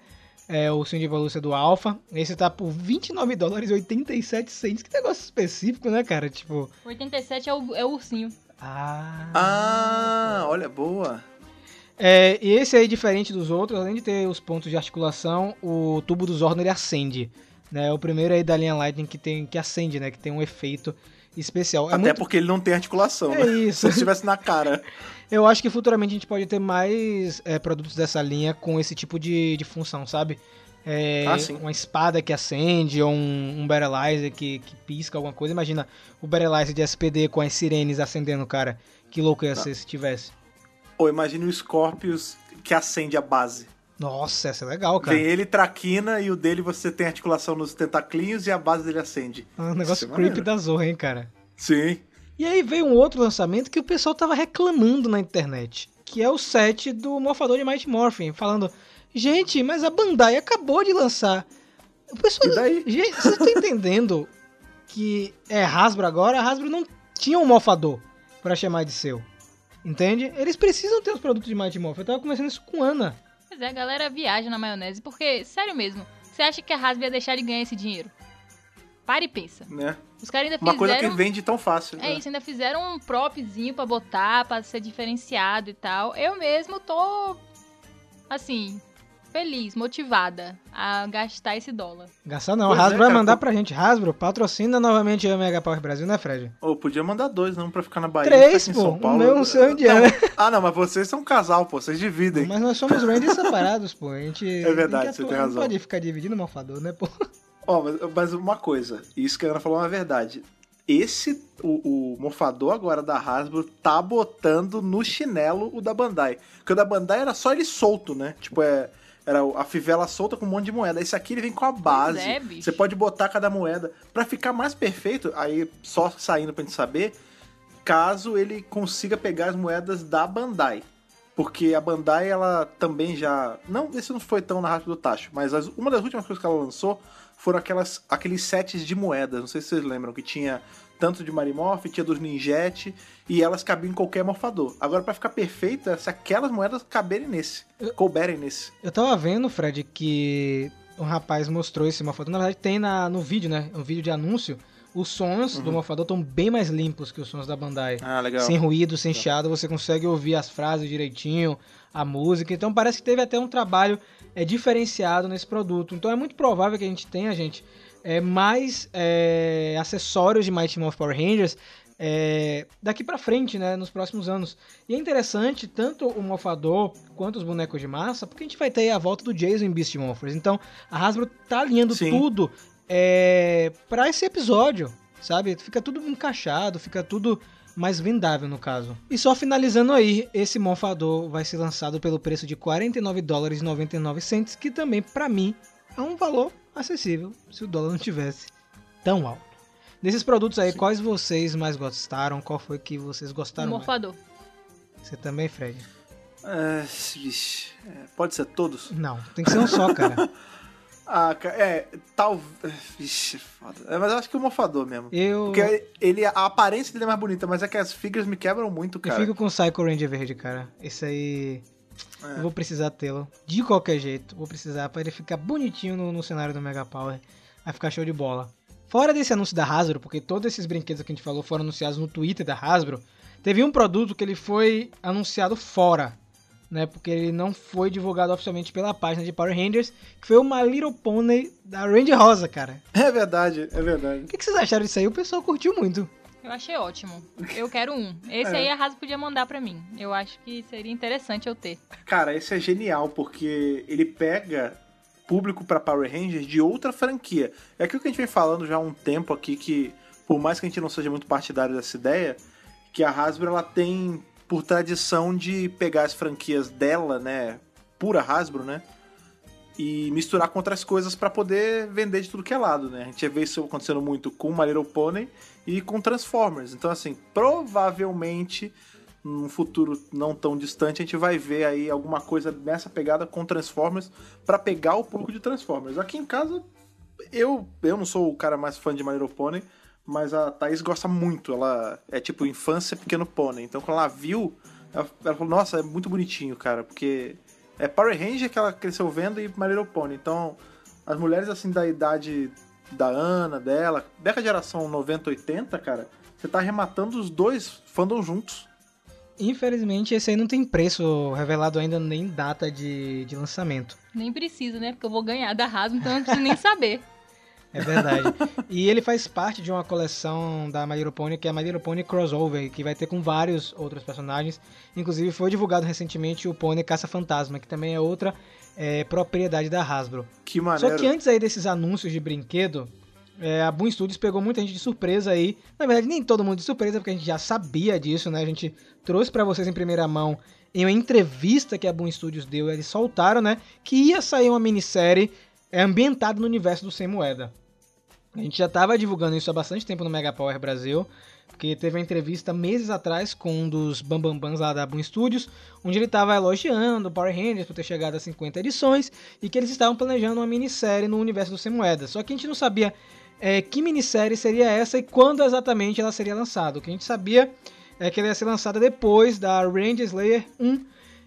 É o sim de pelúcia do Alpha. Esse tá por 29 dólares e 87 cents. Que negócio específico, né, cara? Tipo. 87 é o, é o ursinho. Ah. Ah, olha, boa. É, e esse aí, diferente dos outros, além de ter os pontos de articulação, o tubo do Zordon ele acende. Né? É o primeiro aí da linha Lightning que, tem, que acende, né? Que tem um efeito especial. É Até muito- porque ele não tem articulação, É né? isso. Se estivesse na cara. Eu acho que futuramente a gente pode ter mais é, produtos dessa linha com esse tipo de, de função, sabe? É, Ah. Uma espada que acende, ou um, um Battleizer que, que pisca alguma coisa. Imagina o Battleizer de SPD com as sirenes acendendo, cara. Que louco ia Tá. ser se tivesse. Ou imagine o Scorpius que acende a base. Nossa, essa é legal, cara. Vem ele traquina e o dele você tem articulação nos tentaclinhos e a base dele acende. É um negócio Isso é creepy maneiro. da zorra, hein, cara. Sim. E aí veio um outro lançamento que o pessoal tava reclamando na internet, que é o set do Morfador de Mighty Morphin, falando: "Gente, mas a Bandai acabou de lançar". O pessoal, E daí? gente, vocês estão entendendo que é Hasbro agora? A Hasbro não tinha um Morfador pra chamar de seu. Entende? Eles precisam ter os produtos de Mighty Morphin. Eu tava conversando isso com Ana. Pois é, a galera viaja na maionese. Porque, sério mesmo, você acha que a Hasbro ia deixar de ganhar esse dinheiro? Para e pensa. Né? Os caras ainda Uma fizeram... coisa que vende tão fácil. É né? isso, ainda fizeram um propzinho pra botar, pra ser diferenciado e tal. Eu mesmo tô, assim, feliz, motivada a gastar esse dólar. Gastar não, Pois a é, Hasbro vai mandar pra gente. Hasbro, patrocina novamente a Mega Power Brasil, né, Fred? Ou podia mandar dois, não, pra ficar na Bahia. Três, ficar aqui em pô. São Paulo. meu, um seu. Não. Ah, não, mas vocês são um casal, pô. Vocês dividem. Mas nós somos Rangers separados, pô. A gente. É verdade, você tem não razão. pode ficar dividindo o malfador, né, pô? Ó, mas, mas uma coisa, isso que a Ana falou é uma verdade. Esse, o, o morfador agora da Hasbro tá botando no chinelo o da Bandai. Porque o da Bandai era só ele solto, né? Tipo, é, era a fivela solta com um monte de moeda. Esse aqui ele vem com a base. é. Você pode botar cada moeda. Pra ficar mais perfeito, aí só saindo pra gente saber, caso ele consiga pegar as moedas da Bandai. Porque a Bandai, ela também já. Não, esse não foi tão na rápido do Tacho, mas as- uma das últimas coisas que ela lançou foram aquelas, aqueles sets de moedas. Não sei se vocês lembram, que tinha tanto de Marimorph, tinha dos Ninjet, e elas cabiam em qualquer morfador. Agora, pra ficar perfeito, é se aquelas moedas caberem nesse, couberem nesse. Eu tava vendo, Fred, que um rapaz mostrou esse malfador. Na verdade, tem na, no vídeo, né? Um vídeo de anúncio. Os sons do malfador estão bem mais limpos que os sons da Bandai. Ah, legal. Sem ruído, sem chiado, você consegue ouvir as frases direitinho, a música. Então parece que teve até um trabalho é, diferenciado nesse produto. Então é muito provável que a gente tenha, gente, é, mais é, acessórios de Mighty Morphin Power Rangers é, daqui pra frente, né, nos próximos anos. E é interessante tanto o Morfador quanto os bonecos de massa, porque a gente vai ter a volta do Jason em Beast Morphers. Então a Hasbro tá alinhando Sim. tudo é, para esse episódio, sabe? Fica tudo encaixado, fica tudo mais vendável no caso. E só finalizando aí, esse Morfador vai ser lançado pelo preço de 49 dólares e 99 cents, que também pra mim é um valor acessível se o dólar não tivesse tão alto. Desses produtos aí, quais vocês mais gostaram? Qual foi que vocês gostaram? mais? morfador. Você também, Fred? É, vixe, é, pode ser todos? Não, tem que ser um só, cara. Ah, é, tal. Vixe, foda. É, mas eu acho que o morfador mesmo. Eu, Porque ele, a aparência dele é mais bonita, mas é que as figures me quebram muito, eu cara. fico com o Psycho Ranger verde, cara. Esse aí É. eu vou precisar tê-lo. De qualquer jeito, vou precisar pra ele ficar bonitinho no, no cenário do Mega Power. Vai ficar show de bola. Fora desse anúncio da Hasbro, porque todos esses brinquedos que a gente falou foram anunciados no Twitter da Hasbro, teve um produto que ele foi anunciado fora né? Porque ele não foi divulgado oficialmente pela página de Power Rangers, que foi My Little Pony da Randy Rosa, cara. É verdade, é verdade. O que, que vocês acharam disso aí? O pessoal curtiu muito. Eu achei ótimo. Eu quero um. Esse É. aí a Hasbro podia mandar pra mim. Eu acho que seria interessante eu ter. Cara, esse é genial, porque ele pega público pra Power Rangers de outra franquia. É aquilo que a gente vem falando já há um tempo aqui, que por mais que a gente não seja muito partidário dessa ideia, que a Hasbro ela tem por tradição de pegar as franquias dela, né, pura Hasbro, né, e misturar com outras coisas pra poder vender de tudo que é lado, né? A gente vê isso acontecendo muito com My Little Pony e com Transformers. Então, assim, provavelmente num futuro não tão distante a gente vai ver aí alguma coisa nessa pegada com Transformers pra pegar o público de Transformers. Aqui em casa eu eu não sou o cara mais fã de My Little Pony, mas a Thaís gosta muito. Ela é tipo infância pequeno pônei. Então quando ela viu, ela, ela falou: "Nossa, é muito bonitinho, cara", porque é Power Ranger que ela cresceu vendo e My Little Pony. Então, as mulheres assim da idade da Ana, dela, dessa geração 90, 80, cara, você tá arrematando os dois fandom juntos. Infelizmente, esse aí não tem preço revelado ainda, nem data de, de lançamento. Nem precisa, né? Porque eu vou ganhar da Hasbro, então eu não preciso nem saber. É verdade. e ele faz parte de uma coleção da My Little Pony, que é a My Little Pony Crossover, que vai ter com vários outros personagens. Inclusive foi divulgado recentemente o Pony Caça-Fantasma, que também é outra é, propriedade da Hasbro. Que maneiro. Só que antes aí desses anúncios de brinquedo, é, a Boom Studios pegou muita gente de surpresa aí. Na verdade, nem todo mundo de surpresa, porque a gente já sabia disso, né? A gente trouxe pra vocês em primeira mão em uma entrevista que a Boom Studios deu, eles soltaram, né? Que ia sair uma minissérie é, ambientada no universo do Sem Moeda. A gente já tava divulgando isso há bastante tempo no Mega Power Brasil, porque teve uma entrevista meses atrás com um dos bambambans lá da Boom Studios, onde ele tava elogiando o Power Rangers por ter chegado a 50 edições e que eles estavam planejando uma minissérie no universo do Sem Moeda. Só que a gente não sabia é, que minissérie seria essa e quando exatamente ela seria lançada. O que a gente sabia é que ela ia ser lançada depois da Ranger Slayer 1.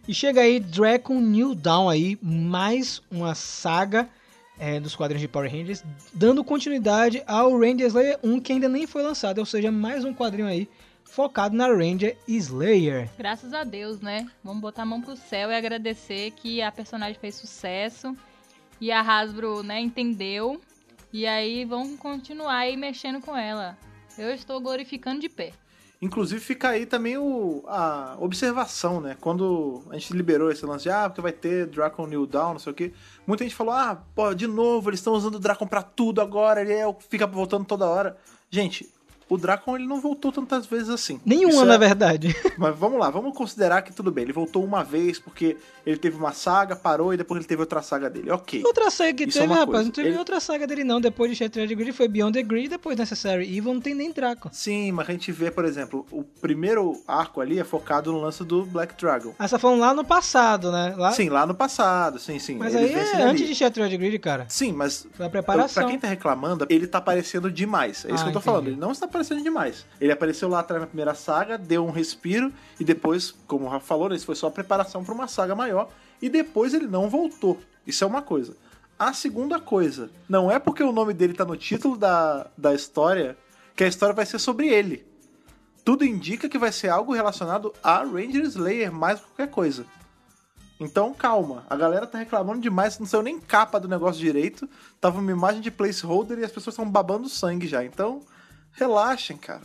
E chega aí Dragon New Dawn aí, mais uma saga é, dos quadrinhos de Power Rangers, dando continuidade ao Ranger Slayer 1 que ainda nem foi lançado, ou seja, mais um quadrinho aí focado na Ranger Slayer. Graças a Deus, né? Vamos botar a mão pro céu e agradecer que a personagem fez sucesso e a Hasbro, né, entendeu. E aí vamos continuar aí mexendo com ela. Eu estou glorificando de pé. Inclusive fica aí também o, a observação, né? Quando a gente liberou esse lance de, ah, porque vai ter Dragon New Dawn, não sei o que. Muita gente falou, ah, pô, de novo, eles estão usando o Dragon pra tudo agora, ele é, fica voltando toda hora. Gente, o Dragon ele não voltou tantas vezes assim. Nenhuma, Isso na é- verdade. Mas vamos lá, vamos considerar que tudo bem. Ele voltou uma vez porque ele teve uma saga, parou e depois ele teve outra saga dele. Ok. Outra saga que Isso é teve, uma rapaz, coisa. não teve Ele- outra saga dele não. Depois de Shattered Grid foi Beyond the Grid, depois Necessary Evil não tem nem Draco. Sim, mas a gente vê, por exemplo, o primeiro arco ali é focado no lance do Black Dragon. Ah, você tá falando lá no passado, né? Lá... Sim, lá no passado, sim, sim. Mas Eles aí é antes de Shattered Grid, cara. Sim, mas Foi a Pra preparação. quem tá reclamando, ele tá aparecendo demais. É isso Ah, que eu tô entendi. falando. Ele não está aparecendo demais. Ele apareceu lá atrás na primeira saga, deu um respiro e depois, como o Rafa falou, né, isso foi só a preparação pra uma saga maior e depois ele não voltou. Isso é uma coisa. A segunda coisa, não é porque o nome dele tá no título da, da história que a história vai ser sobre ele. Tudo indica que vai ser algo relacionado a Ranger Slayer mais qualquer coisa. Então, calma. A galera tá reclamando demais, não saiu nem capa do negócio direito. Tava uma imagem de placeholder e as pessoas estão babando sangue já. Então, relaxem, cara.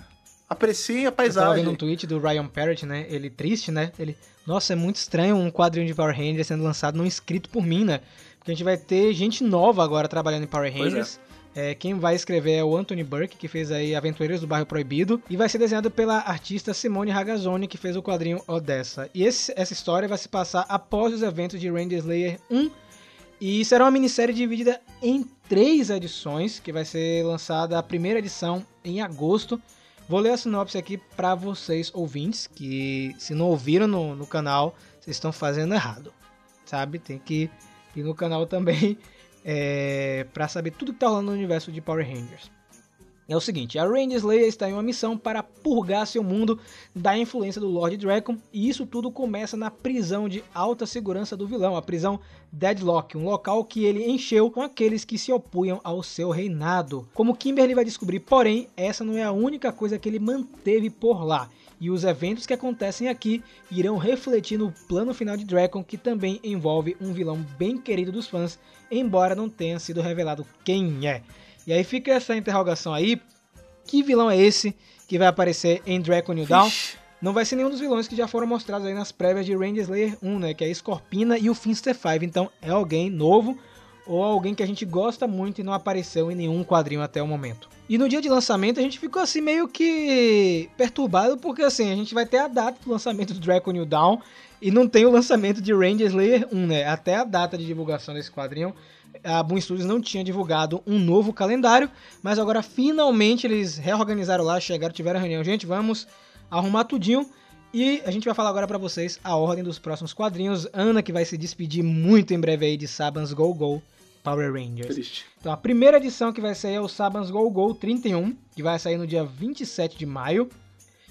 Apreciem a Eu tava vendo paisagem. um tweet do Ryan Parrott, né? Ele triste, né? Ele, nossa, é muito estranho um quadrinho de Power Rangers sendo lançado não escrito por mim, né? Porque a gente vai ter gente nova agora trabalhando em Power Pois Rangers. É, quem vai escrever é o Anthony Burke, que fez aí Aventureiros do Bairro Proibido, e vai ser desenhado pela artista Simone Ragazzoni, que fez o quadrinho Odessa. E esse- essa história vai se passar após os eventos de Ranger Slayer 1, e será uma minissérie dividida em três edições, que vai ser lançada a primeira edição em agosto. Vou ler a sinopse aqui para vocês ouvintes, que se não ouviram no, no canal, vocês estão fazendo errado, sabe? Tem que ir no canal também é, para saber tudo que tá rolando no universo de Power Rangers. É o seguinte, a Ranger Slayer está em uma missão para purgar seu mundo da influência do Lord Dragon, e isso tudo começa na prisão de alta segurança do vilão, a prisão Deadlock, um local que ele encheu com aqueles que se opunham ao seu reinado. Como Kimberly vai descobrir, porém, essa não é a única coisa que ele manteve por lá. e os eventos que acontecem aqui irão refletir no plano final de Dragon, que também envolve um vilão bem querido dos fãs, embora não tenha sido revelado quem é. E aí fica essa interrogação aí, que vilão é esse que vai aparecer em Dragon New Dawn? Não vai ser nenhum dos vilões que já foram mostrados aí nas prévias de Ranger Slayer 1, né? Que é a Scorpina e o Finster 5. Então é alguém novo ou alguém que a gente gosta muito e não apareceu em nenhum quadrinho até o momento. E no dia de lançamento a gente ficou assim meio que perturbado porque assim, a gente vai ter a data do lançamento do Dragon New Dawn e não tem o lançamento de Ranger Slayer 1, né? Até a data de divulgação desse quadrinho, a Boom Studios não tinha divulgado um novo calendário, mas agora finalmente eles reorganizaram lá, chegaram, tiveram a reunião. Gente, vamos arrumar tudinho. E a gente vai falar agora pra vocês a ordem dos próximos quadrinhos. Ana que vai se despedir muito em breve aí de Sabans Go Go Power Rangers. Triste. Então a primeira edição que vai sair é o Sabans Go Go 31, que vai sair no dia 27 de maio.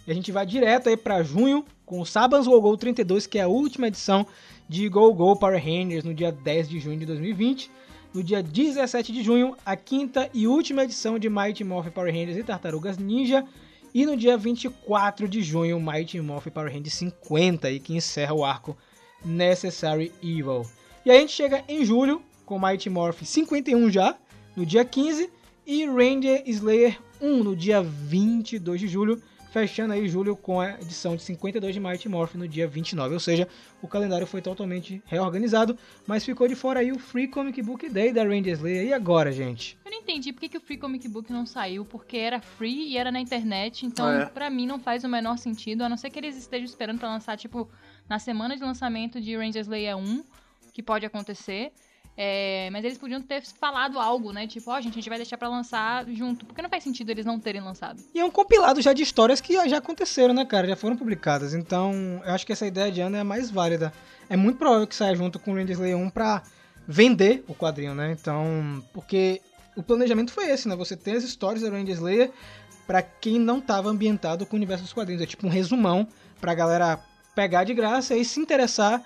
E a gente vai direto aí pra junho com o Sabans Go Go 32, que é a última edição de Go Go Power Rangers no dia 10 de junho de 2020. No dia 17 de junho, a quinta e última edição de Mighty Morphin Power Rangers e Tartarugas Ninja. E no dia 24 de junho, Mighty Morphin Power Rangers 50, aí, que encerra o arco Necessary Evil. E a gente chega em julho com Mighty Morphin 51 já, no dia 15, e Ranger Slayer 1 no dia 22 de julho, fechando aí julho com a edição de 52 de Mighty Morphin no dia 29. Ou seja, o calendário foi totalmente reorganizado, mas ficou de fora aí o Free Comic Book Day da Ranger Slayer. E agora, gente? Eu não entendi por que, que o Free Comic Book não saiu, porque era free e era na internet, então É. pra mim não faz o menor sentido, a não ser que eles estejam esperando pra lançar, tipo, na semana de lançamento de Ranger Slayer 1, que pode acontecer. É, mas eles podiam ter falado algo, né? Tipo, ó, gente, a gente vai deixar pra lançar junto. Porque não faz sentido eles não terem lançado. E é um compilado já de histórias que já aconteceram, né, cara? Já foram publicadas. Então, eu acho que essa ideia de Ana é a mais válida. É muito provável que saia junto com o Ranger Slayer 1 pra vender o quadrinho, né? Então, porque o planejamento foi esse, né? Você tem as histórias da Ranger Slayer pra quem não tava ambientado com o universo dos quadrinhos. É tipo um resumão pra galera pegar de graça e se interessar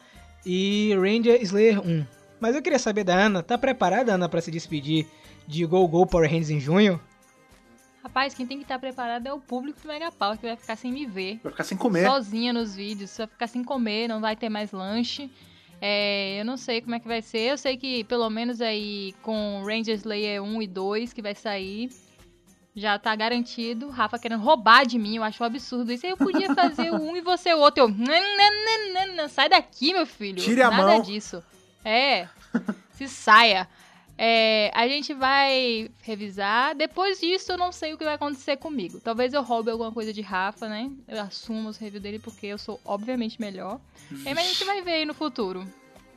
e Ranger Slayer 1. Mas eu queria saber da Ana, tá preparada, Ana, pra se despedir de Go Go Power Rangers em junho? Rapaz, quem tem que estar preparado é o público do Mega Power, que vai ficar sem me ver. Vai ficar sem comer. sozinha nos vídeos, vai ficar sem comer, não vai ter mais lanche. É, eu não sei como é que vai ser. Eu sei que pelo menos aí com Ranger Slayer 1 e 2 que vai sair, já tá garantido. Rafa querendo roubar de mim, eu acho um absurdo isso. Eu podia fazer o um e você o outro. Eu, "Nan, nan, nan, nan, sai daqui, meu filho. Tire a Nada mão. disso. É, se saia. É, a gente vai revisar. Depois disso, eu não sei o que vai acontecer comigo. Talvez eu roube alguma coisa de Rafa, né? Eu assumo os reviews dele porque eu sou, obviamente, melhor. É, mas a gente vai ver aí no futuro.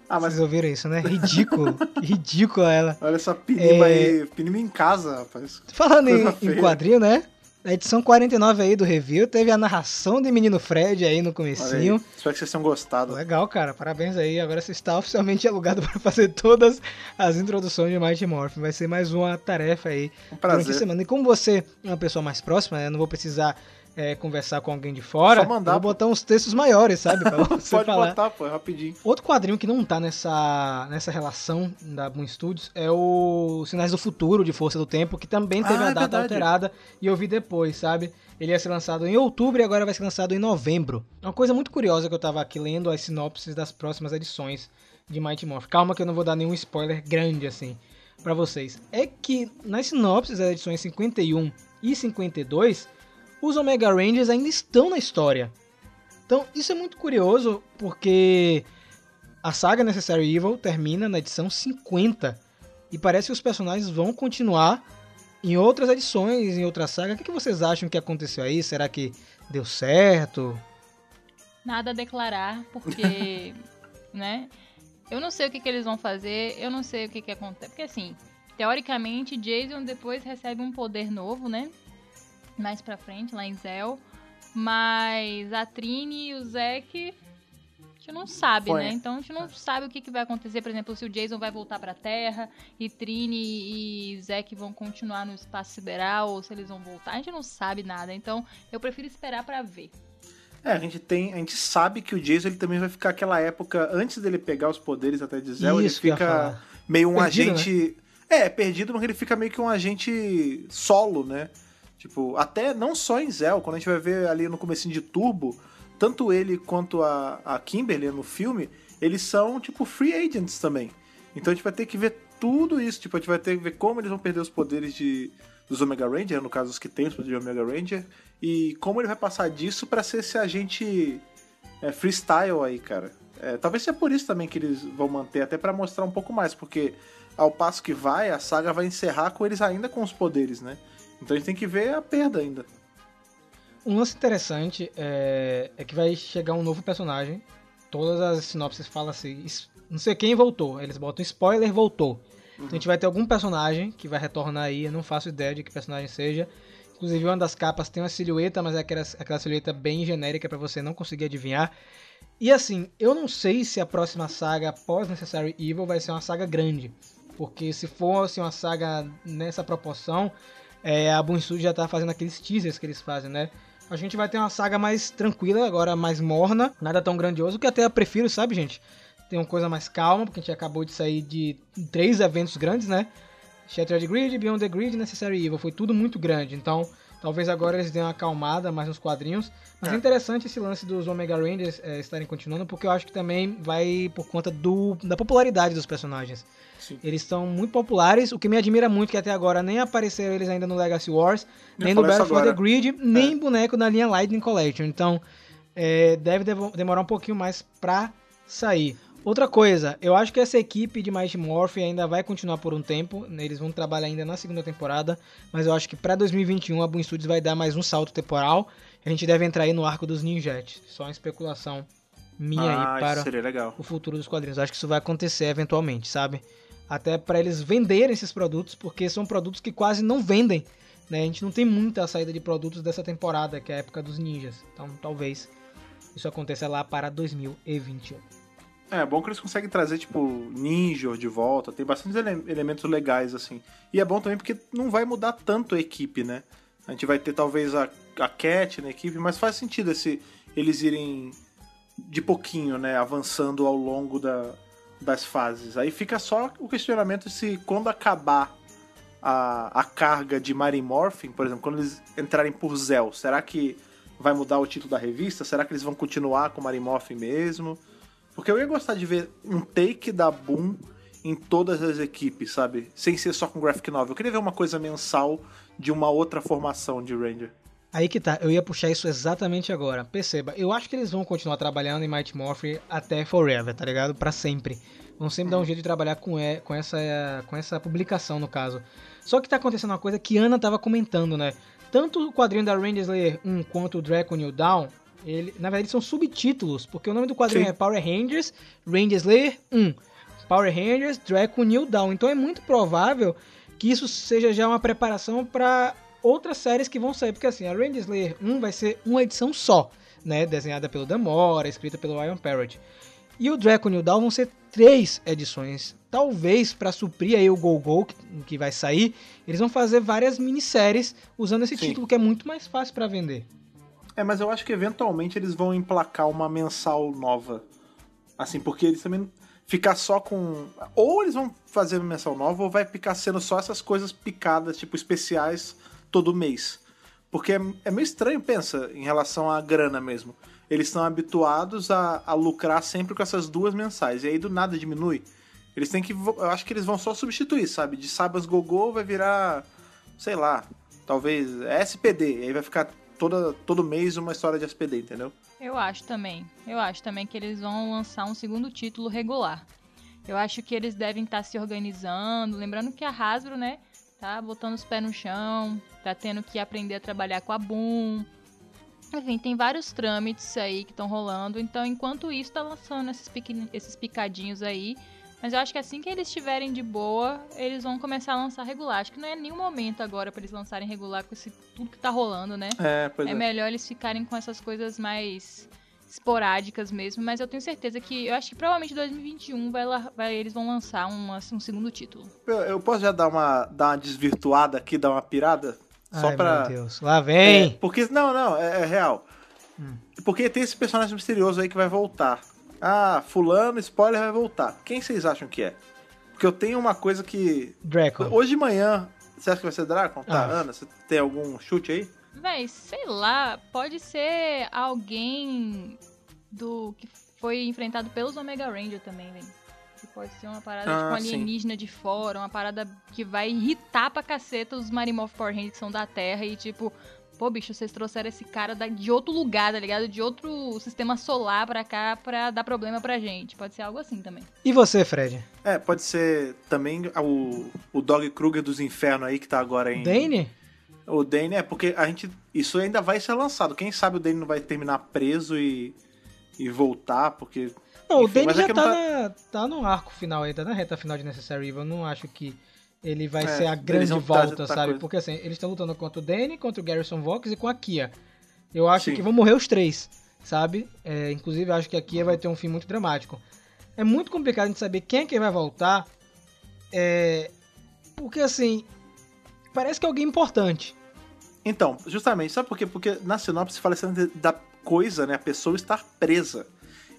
Ah, mas Vocês ouviram isso, né? Ridículo. Ridículo ela. olha essa pinima É. aí. Pinima em casa, rapaz. Falando em, em quadrinho, né? Na edição 49 aí do review, teve a narração de Menino Fred aí no Olha aí. comecinho. Espero que vocês tenham gostado. Legal, cara. Parabéns aí. Agora você está oficialmente alugado para fazer todas as introduções de Mighty Morphin. Vai ser mais uma tarefa aí Um durante a prazer. semana. E como você é uma pessoa mais próxima, né? eu não vou precisar é, conversar com alguém de fora. Só mandar, eu vou botar uns textos maiores, sabe? Pode falar. botar, pô, é rapidinho. Outro quadrinho que não tá nessa, nessa relação da Boom Studios é o Sinais do Futuro de Força do Tempo, que também teve Ah, a é data verdade. alterada e eu vi depois, sabe? Ele ia ser lançado em outubro e agora vai ser lançado em novembro. Uma coisa muito curiosa que eu tava aqui lendo as sinopses das próximas edições de Mighty Morph. Calma que eu não vou dar nenhum spoiler grande assim pra vocês. É que nas sinopses das edições 51 e 52, os Omega Rangers ainda estão na história. Então, isso é muito curioso porque a saga Necessary Evil termina na edição 50 e parece que os personagens vão continuar em outras edições, em outra saga. O que vocês acham que aconteceu aí? Será que deu certo? Nada a declarar, porque, né? Eu não sei o que, que eles vão fazer, eu não sei o que, que acontece. Porque, assim, teoricamente, Jason depois recebe um poder novo, né? Mais pra frente, lá em Zell. Mas a Trini e o Zack, a gente não sabe, Foi. né? Então a gente não sabe o que, que vai acontecer. Por exemplo, se o Jason vai voltar pra Terra e Trini e Zack vão continuar no espaço sideral ou se eles vão voltar. A gente não sabe nada. Então eu prefiro esperar pra ver. É, a gente tem. A gente sabe que o Jason ele também vai ficar aquela época antes dele pegar os poderes até de Zell, ele fica meio um Perdido, agente. É, perdido, porque ele fica meio que um agente solo, né? Tipo, até não só em Zell, quando a gente vai ver ali no comecinho de Turbo, tanto ele quanto a, a Kimberly no filme, eles são, tipo, free agents também. Então a gente vai ter que ver tudo isso. Tipo, a gente vai ter que ver como eles vão perder os poderes de, dos Omega Ranger, no caso os que tem os poderes de Omega Ranger, e como ele vai passar disso pra ser esse agente é, freestyle aí, cara. É, talvez seja por isso também que eles vão manter, até pra mostrar um pouco mais, porque ao passo que vai, a saga vai encerrar com eles ainda com os poderes, né? Então a gente tem que ver a perda ainda. Um lance interessante é, é que vai chegar um novo personagem. Todas as sinopses falam assim, não sei quem voltou. Eles botam spoiler voltou. Então a gente vai ter algum personagem que vai retornar aí. Eu não faço ideia de que personagem seja. Inclusive uma das capas tem uma silhueta, mas é aquela, aquela silhueta bem genérica pra você não conseguir adivinhar. E assim, eu não sei se a próxima saga após Necessary Evil vai ser uma saga grande. Porque se fosse uma saga nessa proporção, é, a Boom Studio já tá fazendo aqueles teasers que eles fazem, né? A gente vai ter uma saga mais tranquila, agora mais morna, nada tão grandioso, que até eu prefiro, sabe, gente? Tem uma coisa mais calma, porque a gente acabou de sair de três eventos grandes, né? Shattered Grid, Beyond the Grid e Necessary Evil, foi tudo muito grande, então talvez agora eles dêem uma acalmada mais nos quadrinhos. Mas é, É. interessante esse lance dos Omega Rangers é, estarem continuando, porque eu acho que também vai por conta do, da popularidade dos personagens. Sim. Eles estão muito populares, o que me admira muito que até agora nem apareceram eles ainda no Legacy Wars, Eu nem no Battle for the. Grid, nem boneco da linha Lightning Collection. Então, é, deve demorar um pouquinho mais pra sair. Outra coisa, eu acho que essa equipe de Mighty Morph ainda vai continuar por um tempo, né, eles vão trabalhar ainda na segunda temporada, mas eu acho que pra 2021 a Boom Studios vai dar mais um salto temporal, a gente deve entrar aí no arco dos Ninjets. Só uma especulação minha ah, aí para o futuro dos quadrinhos. Eu acho que isso vai acontecer eventualmente, sabe? Até para eles venderem esses produtos, porque são produtos que quase não vendem. Né? A gente não tem muita saída de produtos dessa temporada, que é a época dos ninjas. Então talvez isso aconteça lá para 2021. É bom que eles conseguem trazer, tipo, Ninja de volta. Tem bastante ele- elementos legais, assim. E é bom também porque não vai mudar tanto a equipe, né? A gente vai ter talvez a, a Cat na equipe, mas faz sentido esse, eles irem de pouquinho, né? Avançando ao longo da, das fases. Aí fica só o questionamento se quando acabar a, a carga de Mighty Morphin, por exemplo, quando eles entrarem por Zell, será que vai mudar o título da revista? Será que eles vão continuar com Mighty Morphin mesmo? Porque eu ia gostar de ver um take da Boom em todas as equipes, sabe? Sem ser só com graphic novel. Eu queria ver uma coisa mensal de uma outra formação de Ranger. Aí que tá, eu ia puxar isso exatamente agora. Perceba, eu acho que eles vão continuar trabalhando em Mighty Morphin até forever, tá ligado? Pra sempre. Vão sempre dar um jeito de trabalhar com, e- com, essa, com essa publicação, no caso. Só que tá acontecendo uma coisa que Ana tava comentando, né? Tanto o quadrinho da Ranger Slayer 1 quanto o Draco New Dawn, ele, na verdade são subtítulos, porque o nome do quadrinho Sim. é Power Rangers Ranger Slayer 1. Power Rangers Draco New Dawn. Então é muito provável que isso seja já uma preparação para outras séries que vão sair, porque assim, a Ranger Slayer 1 vai ser uma edição só, né, desenhada pelo Demora, escrita pelo Iron Parrot. E o Draco New Dawn vão ser três edições. Talvez para suprir aí o Go Go que, que vai sair, eles vão fazer várias minisséries usando esse Sim. título que é muito mais fácil para vender. É, mas eu acho que eventualmente eles vão emplacar uma mensal nova. Assim, porque eles também ficar só com. Ou eles vão fazer uma mensal nova, ou vai ficar sendo só essas coisas picadas, tipo, especiais todo mês. Porque é, é meio estranho, pensa, em relação à grana mesmo. Eles estão habituados a, a lucrar sempre com essas duas mensais. E aí do nada diminui. Eles têm que. Eu acho que eles vão só substituir, sabe? De Sabas Gogô vai virar. Sei lá. Talvez SPD. E aí vai ficar toda, todo mês uma história de SPD, entendeu? Eu acho também. Eu acho também que eles vão lançar um segundo título regular. Eu acho que eles devem estar se organizando. Lembrando que a Hasbro, né, tá botando os pés no chão, tá tendo que aprender a trabalhar com a Boom. Enfim, tem vários trâmites aí que estão rolando. Então, enquanto isso, tá lançando esses, esses picadinhos aí. Mas eu acho que assim que eles estiverem de boa, eles vão começar a lançar regular. Acho que não é nenhum momento agora pra eles lançarem regular com esse, tudo que tá rolando, né? É, pois é. é melhor eles ficarem com essas coisas mais esporádicas mesmo, mas eu tenho certeza que eu acho que provavelmente 2021 vai, lá- vai- eles vão lançar uma- um segundo título. Eu, eu posso já dar uma, dar uma desvirtuada aqui, dar uma pirada? Só Ai, pra. meu Deus. Lá É, vem. porque, não, não, é, é real. Hum. Porque tem esse personagem misterioso aí que vai voltar. Ah, fulano, spoiler, vai voltar. Quem vocês acham que é? Porque eu tenho uma coisa que. Draco. Hoje de manhã Você acha que vai ser Dracon? Tá, Ah. Ana, você tem algum chute aí? Véi, sei lá, pode ser alguém do que foi enfrentado pelos Omega Ranger também, velho. Que pode ser uma parada Ah, tipo um sim. alienígena de fora, uma parada que vai irritar pra caceta os Marimorph Power Rangers que são da Terra e tipo, pô, bicho, vocês trouxeram esse cara de outro lugar, tá ligado? De outro sistema solar pra cá pra dar problema pra gente. Pode ser algo assim também. E você, Fred? É, pode ser também o, o Dog Kruger dos Infernos aí, que tá agora em... Dane? O Dane, é porque a gente. Isso ainda vai ser lançado. Quem sabe o Dane não vai terminar preso e. e voltar, porque. Não, o Enfim, mas é já que tá, não na- tá no arco final aí, tá na reta final de Necessary Evil. Eu não acho que ele vai É, ser a grande volta, sabe? coisa. Porque assim, eles estão lutando contra o Dane, contra o Garrison Vox e com a Kia. Eu acho Sim. que vão morrer os três, sabe? É, inclusive, eu acho que a Kia vai ter um fim muito dramático. É muito complicado a gente saber quem é que vai voltar. É, porque assim, parece que é alguém importante. Então, justamente, sabe por quê? Porque na sinopse fala da coisa, né? A pessoa estar presa.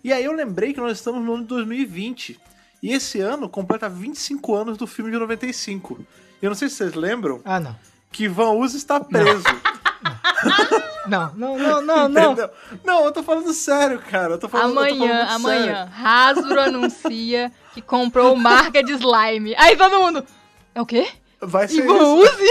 E aí eu lembrei que nós estamos no ano de 2020. E esse ano completa 25 anos do filme de 95. E eu não sei se vocês lembram Ah, não. que Van Uzi está preso. Não, não, não, não, não. Entendeu? Não, eu tô falando sério, cara. Eu tô falando, eu tô amanhã, falando amanhã, Hasbro anuncia que comprou marca de slime. Aí todo mundo. É o quê? sério. Vai ser Ivan isso. Uzi?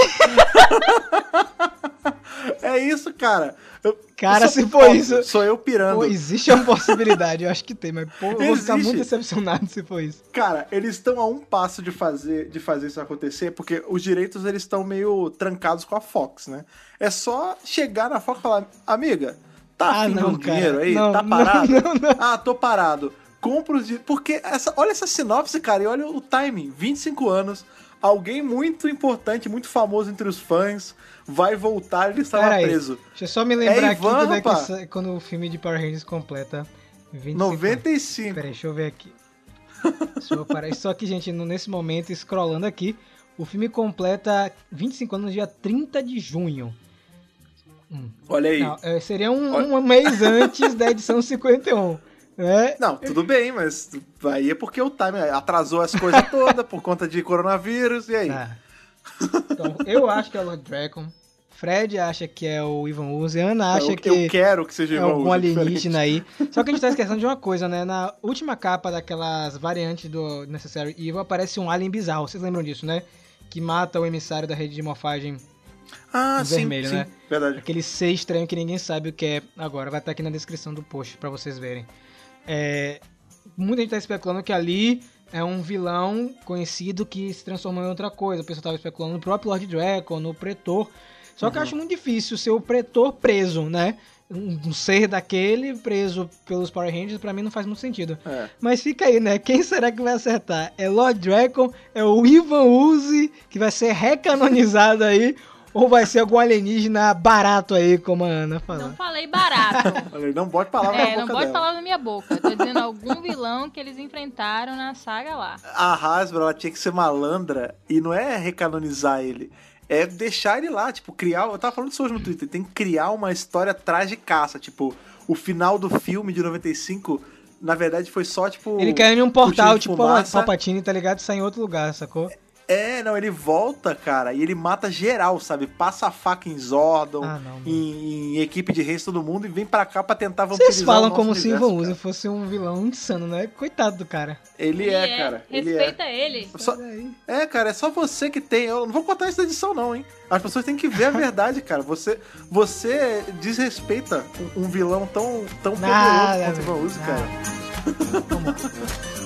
É isso, cara. Eu- Cara, se for isso- Sou eu pirando. Pô, existe uma possibilidade, eu acho que tem, mas pô, eu vou ficar muito decepcionado se for isso. Cara, eles estão a um passo de fazer, de fazer isso acontecer, porque os direitos eles estão meio trancados com a Fox, né? É só chegar na Fox e falar, amiga, tá Ah, afim não, um dinheiro aí? Não, tá parado? não, não. Ah, tô parado. Compra os direitos. Porque essa, olha essa sinopse, cara, e olha o timing. 25 anos, alguém muito importante, muito famoso entre os fãs, vai voltar e ele estava Pera aí, preso. Deixa eu só me lembrar É aqui Ivan, quando, é que quando o filme de Power Rangers completa 25 95. Peraí, deixa eu ver aqui. Deixa eu parar. Só que, gente, nesse momento, scrollando aqui, o filme completa 25 anos no dia 30 de junho. Olha aí. Não, é, seria um, Olha- um mês antes da edição 51. Né? Não, tudo bem, mas aí é porque o time atrasou as coisas todas por conta de coronavírus, e aí? Tá. Então, eu acho que é o Lord Dragon. Fred acha que é o Ivan Uzi. Ana acha eu, que eu quero que seja é Ivan algum Uzi, alienígena diferente. aí. Só que a gente tá esquecendo de uma coisa, né? Na última capa daquelas variantes do Necessary Evil aparece um alien bizarro. Vocês lembram disso, né? Que mata o emissário da rede de morfagem. Ah, sim, vermelho, sim, né? verdade. Aquele ser estranho que ninguém sabe o que é. Agora, vai estar aqui na descrição do post pra vocês verem. É, muita gente tá especulando que ali é um vilão conhecido que se transformou em outra coisa. O pessoal tava especulando no próprio Lord Draco, no Pretor. Só que eu Uhum. acho muito difícil ser o Pretor preso, né? Um, um ser daquele preso pelos Power Rangers, pra mim não faz muito sentido. É. Mas fica aí, né? Quem será que vai acertar? É Lord Draco? É o Ivan Uzi, que vai ser recanonizado aí? Ou vai ser algum alienígena barato aí, como a Ana falou? Não falei barato. Não bote palavra é, na não boca pode dela. falar na minha boca. Tô dizendo algum vilão que eles enfrentaram na saga lá. A Hasbro, ela tinha que ser malandra e não é recanonizar ele. É deixar ele lá, tipo, criar. Eu tava falando isso hoje no Twitter. Tem que criar uma história tragicaça. Tipo, o final do filme de 95, na verdade, foi só, tipo. Ele caiu em um portal, de tipo fumaça. Palpatine, tá ligado? E sai em outro lugar, sacou? É, não, ele volta, cara, e ele mata geral, sabe? Passa a faca em Zordon, Ah, não, em, em equipe de reis, todo mundo, e vem pra cá pra tentar vampirizar Vocês falam o nosso como se universo, Ivan Uzi cara. fosse um vilão insano, né? Coitado do cara. Ele é, cara. Ele é. Respeita ele. Só- Olha aí. É, cara, é só você que tem. Eu não vou contar isso na edição, não, hein? As pessoas têm que ver a verdade, cara. Você, você desrespeita um, um vilão tão, tão Nada, poderoso quanto o Ivan Uzi, cara.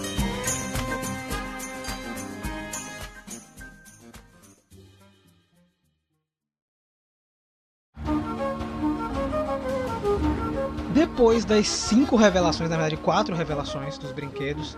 Depois das cinco revelações, na verdade, quatro revelações dos brinquedos,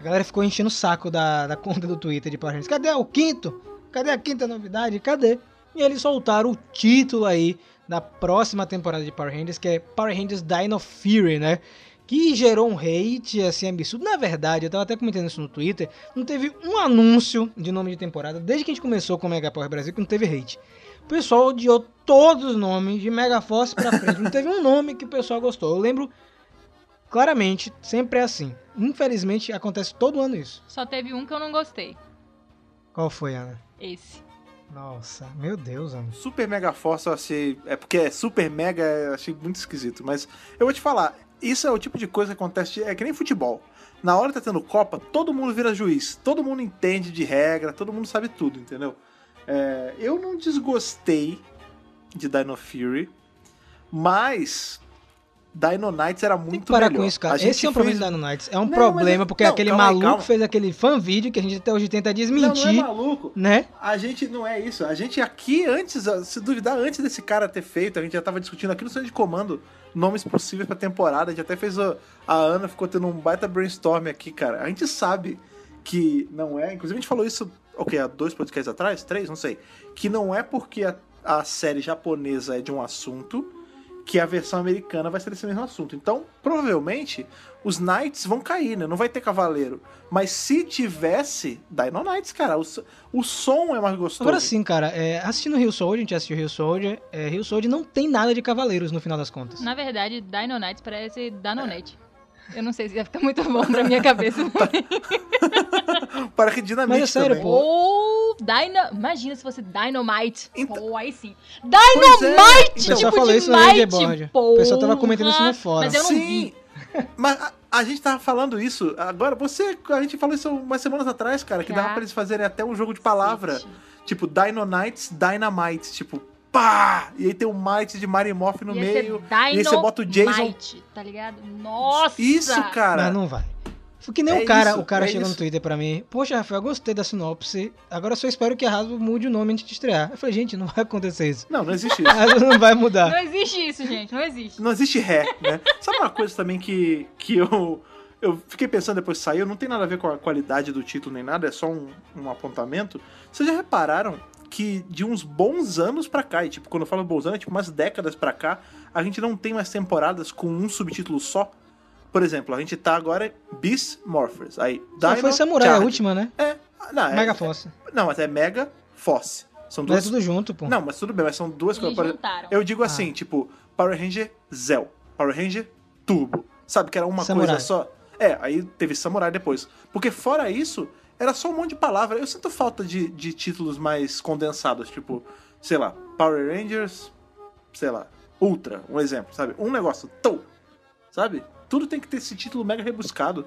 a galera ficou enchendo o saco da, da conta do Twitter de Rangers. Cadê o quinto? Cadê a quinta novidade? Cadê? E eles soltaram o título aí da próxima temporada de Power Rangers, que é Power Rangers Dino Fury, né? Que gerou um hate, assim, absurdo. Na verdade, eu tava até comentando isso no Twitter, não teve um anúncio de nome de temporada, desde que a gente começou com o Mega Power Brasil, que não teve hate. O pessoal odiou todos os nomes, de Mega Force pra frente. Não teve um nome que o pessoal gostou. Eu lembro claramente, sempre é assim. Infelizmente, acontece todo ano isso. Só teve um que eu não gostei. Qual foi, Ana? Esse. Nossa, meu Deus, mano. Super Mega Force eu achei. É porque é Super Mega, eu achei muito esquisito. Mas eu vou te falar, isso é o tipo de coisa que acontece. É que nem futebol. Na hora que tá tendo Copa, todo mundo vira juiz. Todo mundo entende de regra, todo mundo sabe tudo, entendeu? É, eu não desgostei de Dino Fury, mas Dino Knights era muito Tem que parar melhor. com isso, cara. A gente Esse é um problema fez- do Dino Knights. É um Não, problema é- porque não, aquele calma maluco calma. fez aquele fan vídeo que a gente até hoje tenta Não, desmentir, não é maluco. né? A gente não é isso. A gente aqui, antes, se duvidar, antes desse cara ter feito, a gente já tava discutindo aqui no centro de comando nomes possíveis pra temporada. A gente até fez. A, a Ana ficou tendo um baita brainstorm aqui, cara. A gente sabe que não é. Inclusive, a gente falou isso, o quê? Há dois podcasts atrás? Três? Não sei. Que não é porque a, a série japonesa é de um assunto que a versão americana vai ser desse mesmo assunto. Então, provavelmente, os Knights vão cair, né? Não vai ter cavaleiro. Mas se tivesse Dino Knights, cara, o, o som é mais gostoso. Agora sim, cara, é, assistindo Rio Soldier, a gente assistiu Rio Soldier, é, Rio Soldier não tem nada de cavaleiros no final das contas. Na verdade, Dino Knights parece Danonete. Eu não sei se ia ficar muito bom pra minha cabeça. Para que dinamite Mas é sério, também. pô. Ou Dino... Imagina se fosse Dynamite. Então- Pô, aí sim. Pois é. Dynamite! O pessoal tipo falou de isso no Might, Leaderboard. O pessoal tava comentando isso no fórum. Mas eu não Sim. vi. Mas a, a gente tava falando isso. Agora, você. A gente falou isso umas semanas atrás, cara, que dava pra eles fazerem até um jogo de palavra. Tipo, Dino Knights, Dynamite. Tipo, pá! E aí tem o Might de Marimorph no Ia meio. E aí você bota o Jason. Dynamite, tá ligado? Nossa! Isso, cara. Mas não vai. Foi que nem É o cara, isso, o cara é chegou no isso. Twitter pra mim, poxa, Rafael, eu gostei da sinopse, agora eu só espero que a Hasbro mude o nome antes de estrear. Eu falei, gente, não vai acontecer isso. Não, não existe A isso. Hasbro não vai mudar. Não existe isso, gente. Não existe. Não existe ré, né? Sabe uma coisa também que, que eu, eu fiquei pensando depois que saiu? Não tem nada a ver com a qualidade do título nem nada, é só um, um apontamento. Vocês já repararam que de uns bons anos pra cá, e tipo, quando eu falo bons anos, é tipo umas décadas pra cá, a gente não tem mais temporadas com um subtítulo só? Por exemplo, a gente tá agora em Beast Morphers. Aí, Dino foi Samurai a Charge. última, né? É, não, é, Mega Force. Não, mas é Mega Force. São Mas é duas. tudo junto, pô. Não, mas tudo bem, mas são duas coisas. Eu digo Ah. assim, tipo, Power Ranger Zell, Power Ranger Turbo. Sabe que era uma Samurai. coisa só? É, aí teve Samurai depois. Porque fora isso, era só um monte de palavra. Eu sinto falta de, de títulos mais condensados, tipo, sei lá, Power Rangers, sei lá, Ultra, um exemplo, sabe? Um negócio, tou, sabe? Tudo tem que ter esse título mega rebuscado.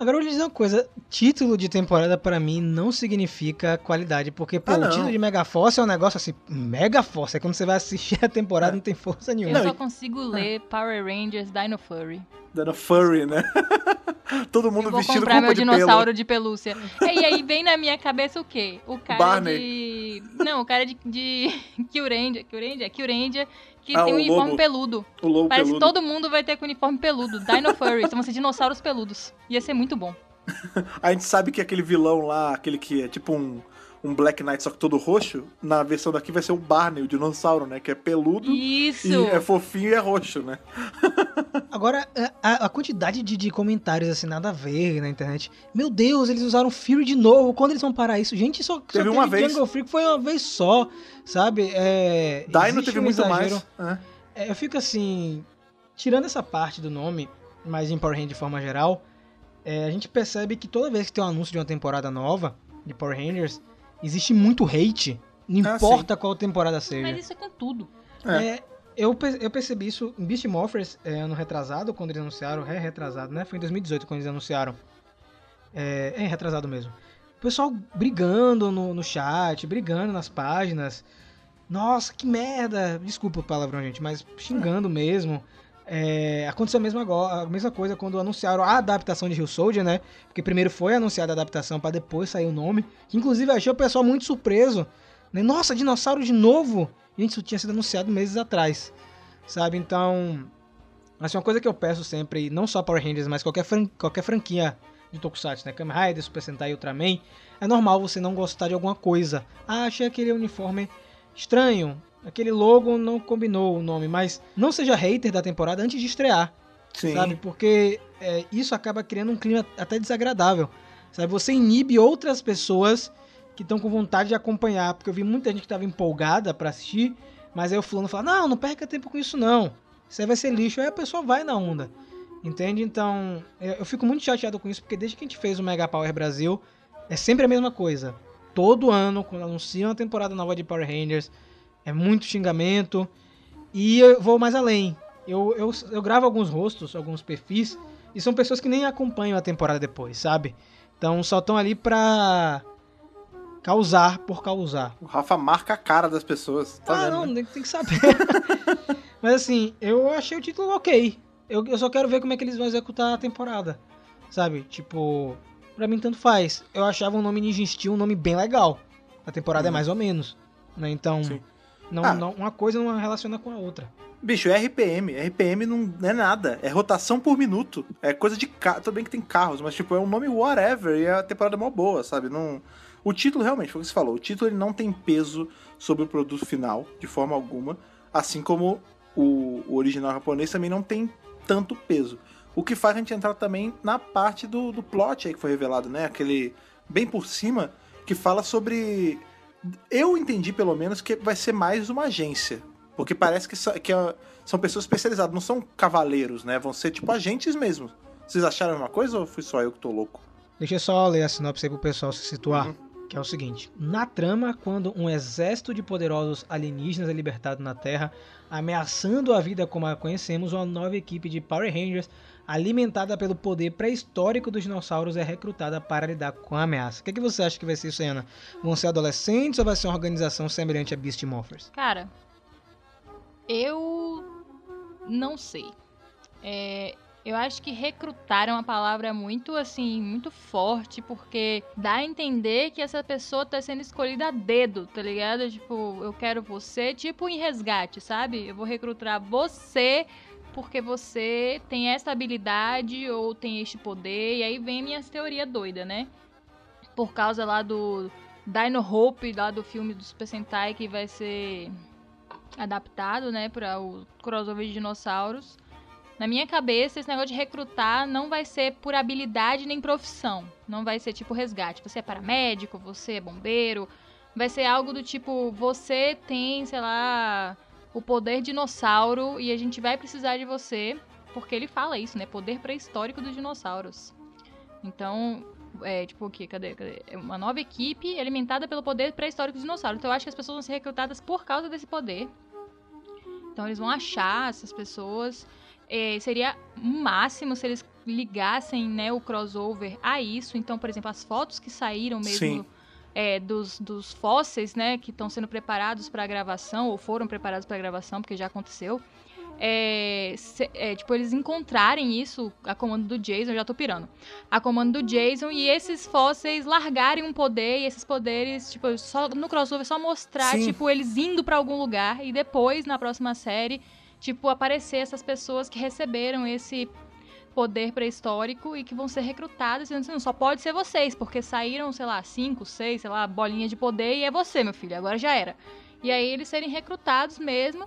Agora eu vou lhe dizer uma coisa, título de temporada pra mim não significa qualidade, porque pô, Ah, o título de Mega Force é um negócio assim, Mega Force, é quando você vai assistir a temporada É. não tem força Eu nenhuma. Não, só consigo ler Power Rangers Dino Furry. Dando furry, né? Todo mundo Eu vou vestindo comprar meu de dinossauro pelo. de pelúcia. E aí vem na minha cabeça o quê? O cara Barney. de... Não, o cara de... de... Kyuranger. Kyuranger? Kyuranger que Ah, tem um uniforme lobo. peludo. O lobo Parece que peludo. todo mundo vai ter com uniforme peludo. Dino Furry. São ser dinossauros peludos. Ia ser muito bom. A gente sabe que aquele vilão lá, aquele que é tipo um, um Black Knight, só que todo roxo, na versão daqui vai ser o Barney, o dinossauro, né? Que é peludo Isso! e é fofinho e é roxo, né? Agora, a, a quantidade de, de comentários assim, nada a ver na internet. Meu Deus, eles usaram Fury de novo. Quando eles vão parar isso? Gente, só, só Teve uma vez. Jungle Freak foi uma vez só, sabe? É, Dino teve um muito exagero. mais. né? É, eu fico assim, tirando essa parte do nome, mas em Power Rangers de forma geral, é, a gente percebe que toda vez que tem um anúncio de uma temporada nova de Power Rangers, existe muito hate. Não Ah, importa qual temporada seja. Mas isso é com tudo. É. É, eu, eu percebi isso em Beast Morphers é, ano retrasado, quando eles anunciaram, é retrasado, né? Foi em 2018 quando eles anunciaram. É, é retrasado mesmo. O pessoal brigando no, no chat, brigando nas páginas. Nossa, que merda! Desculpa o palavrão, gente, mas xingando mesmo. É, aconteceu a mesma, a mesma coisa quando anunciaram a adaptação de Rio Soldier, né? Porque primeiro foi anunciada a adaptação para depois sair o nome. Que inclusive achei o pessoal muito surpreso. Né? Nossa, dinossauro de novo! Gente, isso tinha sido anunciado meses atrás. Sabe? Então. Assim, uma coisa que eu peço sempre, não só Power Rangers, mas qualquer, fran- qualquer franquia de Tokusatsu, né? Kamen Rider, Super Sentai Ultraman, é normal você não gostar de alguma coisa. Ah, achei aquele uniforme estranho, aquele logo não combinou o nome, mas não seja hater da temporada antes de estrear, Sim. sabe? Porque é, isso acaba criando um clima até desagradável, sabe? Você inibe outras pessoas que estão com vontade de acompanhar, porque eu vi muita gente que estava empolgada pra assistir, mas aí o fulano fala, não, não perca tempo com isso não, isso aí vai ser lixo, aí a pessoa vai na onda, entende? Então, eu eu fico muito chateado com isso, porque desde que a gente fez o Mega Power Brasil, é sempre a mesma coisa. todo ano, quando anunciam a temporada nova de Power Rangers, é muito xingamento. E eu vou mais além. Eu, eu, eu gravo alguns rostos, alguns perfis, e são pessoas que nem acompanham a temporada depois, sabe? Então só estão ali pra causar por causar. O Rafa marca a cara das pessoas. Tá ah, vendo? não, né? tem, que saber. Mas assim, eu achei o título ok. Eu, eu só quero ver como é que eles vão executar a temporada. Sabe? Tipo, pra mim tanto faz. Eu achava o nome Ninja Steel um nome bem legal. A temporada é Uhum. mais ou menos. Né? Então, Sim. Não, Ah. não, uma coisa não relaciona com a outra. Bicho, é RPM. RPM não é nada. É rotação por minuto. É coisa de carro. Tudo bem que tem carros, mas tipo, é um nome whatever e a temporada é mó boa, sabe? Não... O título, realmente, foi o que você falou. O título ele não tem peso sobre o produto final, de forma alguma. Assim como o, o original japonês também não tem tanto peso. O que faz a gente entrar também na parte do, do plot aí que foi revelado, né? Aquele bem por cima que fala sobre. Eu entendi, pelo menos, que vai ser mais uma agência. Porque parece que, só- que é- são pessoas especializadas, não são cavaleiros, né? Vão ser tipo agentes mesmo. Vocês acharam a mesma coisa ou fui só eu que tô louco? Deixa eu só ler a sinopse aí pro pessoal se situar. Uhum. Que é o seguinte: Na trama, quando um exército de poderosos alienígenas é libertado na Terra, ameaçando a vida como a conhecemos, uma nova equipe de Power Rangers, alimentada pelo poder pré-histórico dos dinossauros, é recrutada para lidar com a ameaça. O que, que você acha que vai ser isso, Ana? Vão ser adolescentes ou vai ser uma organização semelhante a Beast Morphers? Cara, eu não sei. É, eu acho que recrutar é uma palavra muito, assim, muito forte, porque dá a entender que essa pessoa tá sendo escolhida a dedo, tá ligado? Tipo, eu quero você, tipo em resgate, sabe? Eu vou recrutar você porque você tem essa habilidade ou tem este poder, e aí vem minhas teorias doidas, né? Por causa lá do Dino Hope, lá do filme do Super Sentai, que vai ser adaptado, né, para o crossover de dinossauros. Na minha cabeça, esse negócio de recrutar não vai ser por habilidade nem profissão. Não vai ser tipo resgate. Você é paramédico, você é bombeiro. Vai ser algo do tipo, você tem, sei lá, o poder dinossauro e a gente vai precisar de você. Porque ele fala isso, né? Poder pré-histórico dos dinossauros. Então, é tipo o quê? Cadê? Cadê? É uma nova equipe alimentada pelo poder pré-histórico dos dinossauros. Então eu acho que as pessoas vão ser recrutadas por causa desse poder. Então eles vão achar essas pessoas. É, seria o máximo se eles ligassem né, o crossover a isso. Então, por exemplo, as fotos que saíram mesmo Sim. É, dos, dos fósseis, né, que estão sendo preparados para a gravação, ou foram preparados para a gravação, porque já aconteceu. É, se- é, tipo, eles encontrarem isso a comando do Jason, já tô pirando. A comando do Jason e esses fósseis largarem um poder e esses poderes, tipo, só no crossover só mostrar, Sim. tipo, eles indo pra algum lugar e depois, na próxima série, tipo, aparecer essas pessoas que receberam esse poder pré-histórico e que vão ser recrutadas, dizendo assim, não só pode ser vocês, porque saíram, sei lá, cinco, seis, sei lá, bolinhas de poder e é você, meu filho, agora já era. E aí eles serem recrutados mesmo.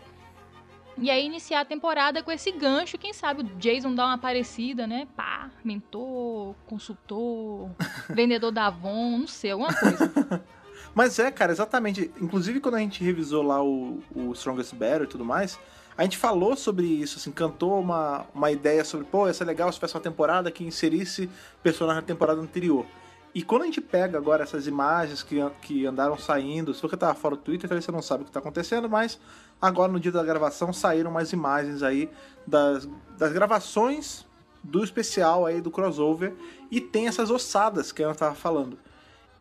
E aí iniciar a temporada com esse gancho, quem sabe o Jason dá uma aparecida, né? Pá, mentor, consultor, vendedor da Avon, não sei, alguma coisa. Mas é, cara, exatamente. Inclusive, quando a gente revisou lá o, o Strongest Battle e tudo mais, a gente falou sobre isso, assim, cantou uma, uma ideia sobre, pô, ia ser legal se tivesse uma temporada que inserisse personagem da temporada anterior. E quando a gente pega agora essas imagens que, que andaram saindo, se você tava fora do Twitter, talvez você não sabe o que tá acontecendo, mas agora no dia da gravação saíram mais imagens aí das, das gravações do especial aí do crossover e tem essas ossadas que a Ana tava falando.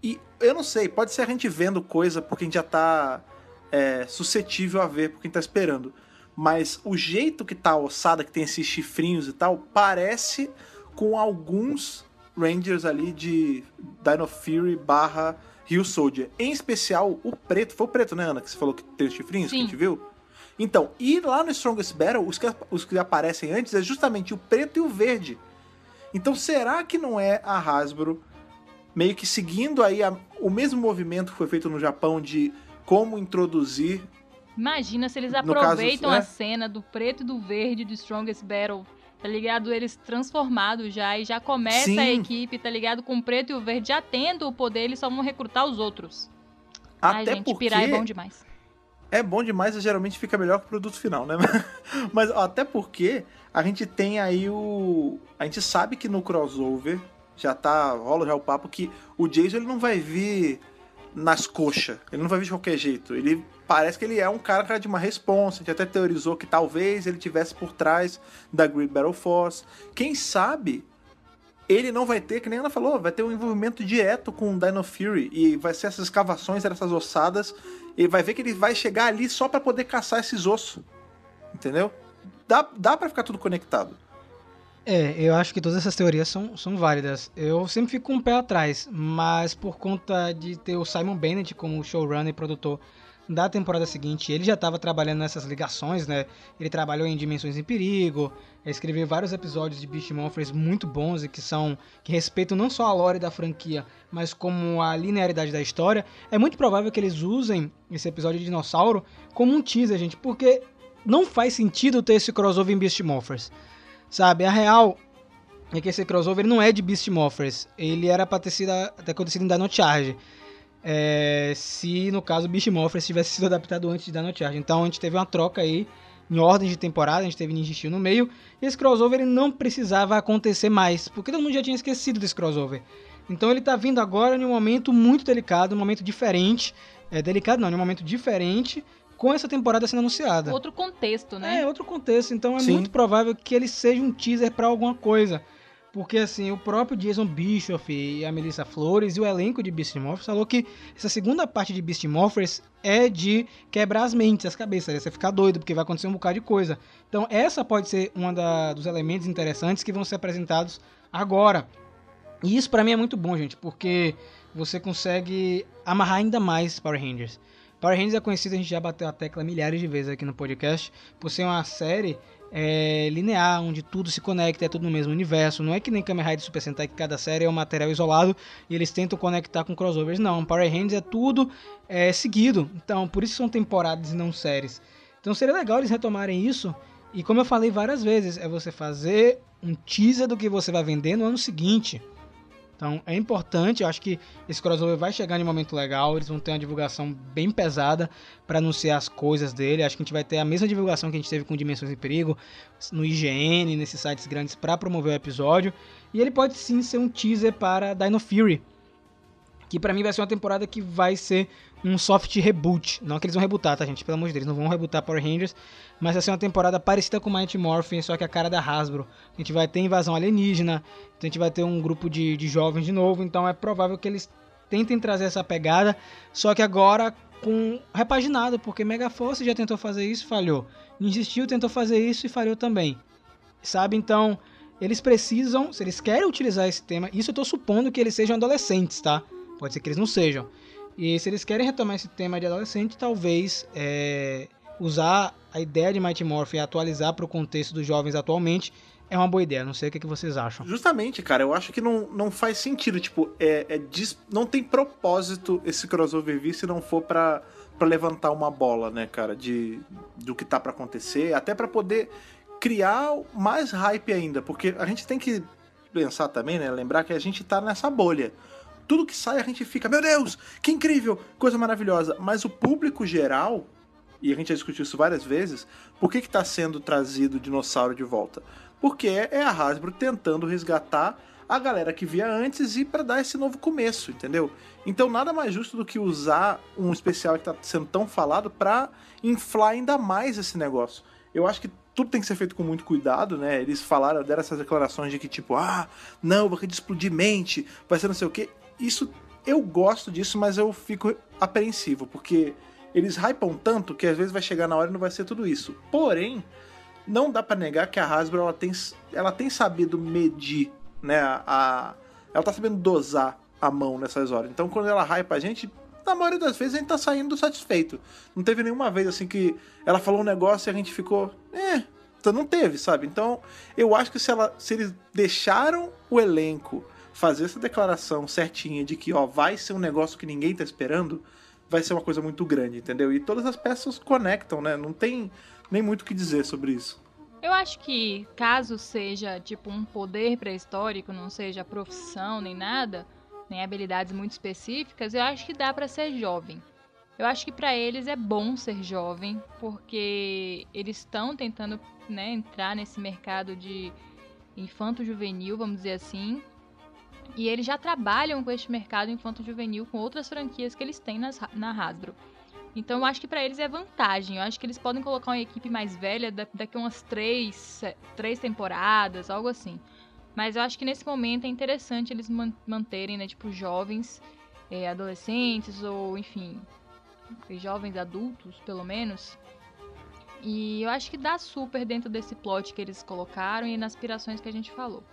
E eu não sei, pode ser a gente vendo coisa porque a gente já tá é, suscetível a ver, porque a gente tá esperando. Mas o jeito que tá a ossada, que tem esses chifrinhos e tal, parece com alguns Rangers ali de Dino Fury barra Rio Soldier. Em especial o preto. Foi o preto, né, Ana? Que você falou que tem os chifrinhos que a Sim. gente viu? Então, e lá no Strongest Battle, os que, os que aparecem antes é justamente o preto e o verde. Então, será que não é a Hasbro meio que seguindo aí a- o mesmo movimento que foi feito no Japão de como introduzir Imagina se eles caso, aproveitam né? a cena do preto e do verde do Strongest Battle, tá ligado? Eles transformados já e já começa Sim. a equipe, tá ligado? Com o preto e o verde já tendo o poder, eles só vão recrutar os outros. Ai, até gente, porque pirar é bom demais. é bom demais e geralmente fica melhor que o produto final, né? Mas até porque a gente tem aí o. A gente sabe que no crossover já tá. rola já o papo que o Jason ele não vai vir nas coxas. Ele não vai vir de qualquer jeito. Ele parece que ele é um cara de uma responsa. A gente até teorizou que talvez ele tivesse por trás da Great Battle Force. Quem sabe ele não vai ter, que nem ela falou, vai ter um envolvimento direto com o Dino Fury e vai ser essas escavações, essas ossadas, e vai ver que ele vai chegar ali só pra poder caçar esses ossos. Entendeu? Dá, dá para ficar tudo conectado. É, eu acho que todas essas teorias são, são válidas. Eu sempre fico com um pé atrás, mas por conta de ter o Simon Bennett como showrunner e produtor da temporada seguinte, ele já estava trabalhando nessas ligações, né? Ele trabalhou em Dimensões em Perigo, escreveu vários episódios de Beast Morphers muito bons e que são que respeitam não só a lore da franquia, mas como a linearidade da história. É muito provável que eles usem esse episódio de dinossauro como um teaser, gente, porque não faz sentido ter esse crossover em Beast Morphers. Sabe, a real é que esse crossover não é de Beast Morphers. Ele era pra ter sido até acontecido em Dino Charge. É, se no caso Beast Morphers tivesse sido adaptado antes de Dino Charge. Então a gente teve uma troca aí em ordem de temporada, a gente teve Ninja Steel no meio. E esse crossover ele não precisava acontecer mais, porque todo mundo já tinha esquecido desse crossover. Então ele tá vindo agora em um momento muito delicado, um momento diferente. É delicado não, em um momento diferente com essa temporada sendo anunciada. Outro contexto, né? É, outro contexto. Então é Sim. muito provável que ele seja um teaser pra alguma coisa. Porque, assim, o próprio Jason Bischoff e a Melissa Flores e o elenco de Beast Morphers falou que essa segunda parte de Beast Morphers é de quebrar as mentes, as cabeças. Você ficar doido, porque vai acontecer um bocado de coisa. Então, essa pode ser um dos elementos interessantes que vão ser apresentados agora. E isso pra mim é muito bom, gente, porque você consegue amarrar ainda mais Power Rangers. Power Rangers é conhecido, a gente já bateu a tecla milhares de vezes aqui no podcast, por ser uma série é, linear, onde tudo se conecta, é tudo no mesmo universo. Não é que nem Kamen Rider Super Sentai, que cada série é um material isolado e eles tentam conectar com crossovers. Não, Power Rangers é tudo é, seguido. Então, por isso são temporadas e não séries. Então seria legal eles retomarem isso. E como eu falei várias vezes, é você fazer um teaser do que você vai vender no ano seguinte. Então é importante, eu acho que esse crossover vai chegar em um momento legal, eles vão ter uma divulgação bem pesada para anunciar as coisas dele. Acho que a gente vai ter a mesma divulgação que a gente teve com Dimensões em Perigo, no IGN, nesses sites grandes para promover o episódio. E ele pode sim ser um teaser para Dino Fury, que pra mim vai ser uma temporada que vai ser um soft reboot. Não que eles vão rebootar, tá, gente? Pelo amor de Deus, não vão rebootar Power Rangers. Mas vai ser uma temporada parecida com Mighty Morphin, só que a cara da Hasbro. A gente vai ter invasão alienígena, então a gente vai ter um grupo de, de jovens de novo. Então é provável que eles tentem trazer essa pegada, só que agora com repaginado, porque Megaforce já tentou fazer isso falhou. Steel tentou fazer isso e falhou também. Sabe? Então, eles precisam, se eles querem utilizar esse tema, isso eu tô supondo que eles sejam adolescentes, tá? Pode ser que eles não sejam. E se eles querem retomar esse tema de adolescente, talvez é, usar a ideia de Mighty Morphin e atualizar para o contexto dos jovens atualmente é uma boa ideia. Não sei o que, que vocês acham. Justamente, cara, eu acho que não, não faz sentido. Tipo, é, é não tem propósito esse crossover vir se não for pra levantar uma bola, né, cara, de, do que tá pra acontecer, até pra poder criar mais hype ainda, porque a gente tem que pensar também, né, lembrar que a gente tá nessa bolha. Tudo que sai a gente fica, meu Deus, que incrível, coisa maravilhosa. Mas o público geral, e a gente já discutiu isso várias vezes, por que que tá sendo trazido o dinossauro de volta? Porque é a Hasbro tentando resgatar a galera que via antes e para dar esse novo começo, entendeu? Então nada mais justo do que usar um especial que tá sendo tão falado pra inflar ainda mais esse negócio. Eu acho que tudo tem que ser feito com muito cuidado, né? Eles falaram, deram essas declarações de que tipo, ah, não, vai explodir mente, vai ser não sei o quê. Isso eu gosto disso, mas eu fico apreensivo, porque eles hypam tanto que às vezes vai chegar na hora e não vai ser tudo isso. Porém, não dá pra negar que a Hasbro ela tem, ela tem sabido medir, né? A, a- ela tá sabendo dosar a mão nessas horas. Então quando ela hypa a gente, na maioria das vezes a gente tá saindo satisfeito. Não teve nenhuma vez assim que ela falou um negócio e a gente ficou, é, então não teve, sabe? Então eu acho que se, ela, se eles deixaram o elenco fazer essa declaração certinha de que ó, vai ser um negócio que ninguém tá esperando, vai ser uma coisa muito grande, entendeu? E todas as peças conectam, né? Não tem nem muito o que dizer sobre isso. Eu acho que caso seja tipo um poder pré-histórico, não seja profissão nem nada, nem habilidades muito específicas, eu acho que dá pra ser jovem. Eu acho que pra eles é bom ser jovem, porque eles estão tentando né, entrar nesse mercado de infanto-juvenil, vamos dizer assim. E eles já trabalham com este mercado infanto-juvenil com outras franquias que eles têm nas, na Hasbro. Então eu acho que pra eles é vantagem. Eu acho que eles podem colocar uma equipe mais velha da- daqui umas três, três temporadas, algo assim. Mas eu acho que nesse momento é interessante eles man- manterem, né, tipo, jovens, é, adolescentes ou, enfim, jovens adultos, pelo menos. E eu acho que dá super dentro desse plot que eles colocaram e nas aspirações que a gente falou.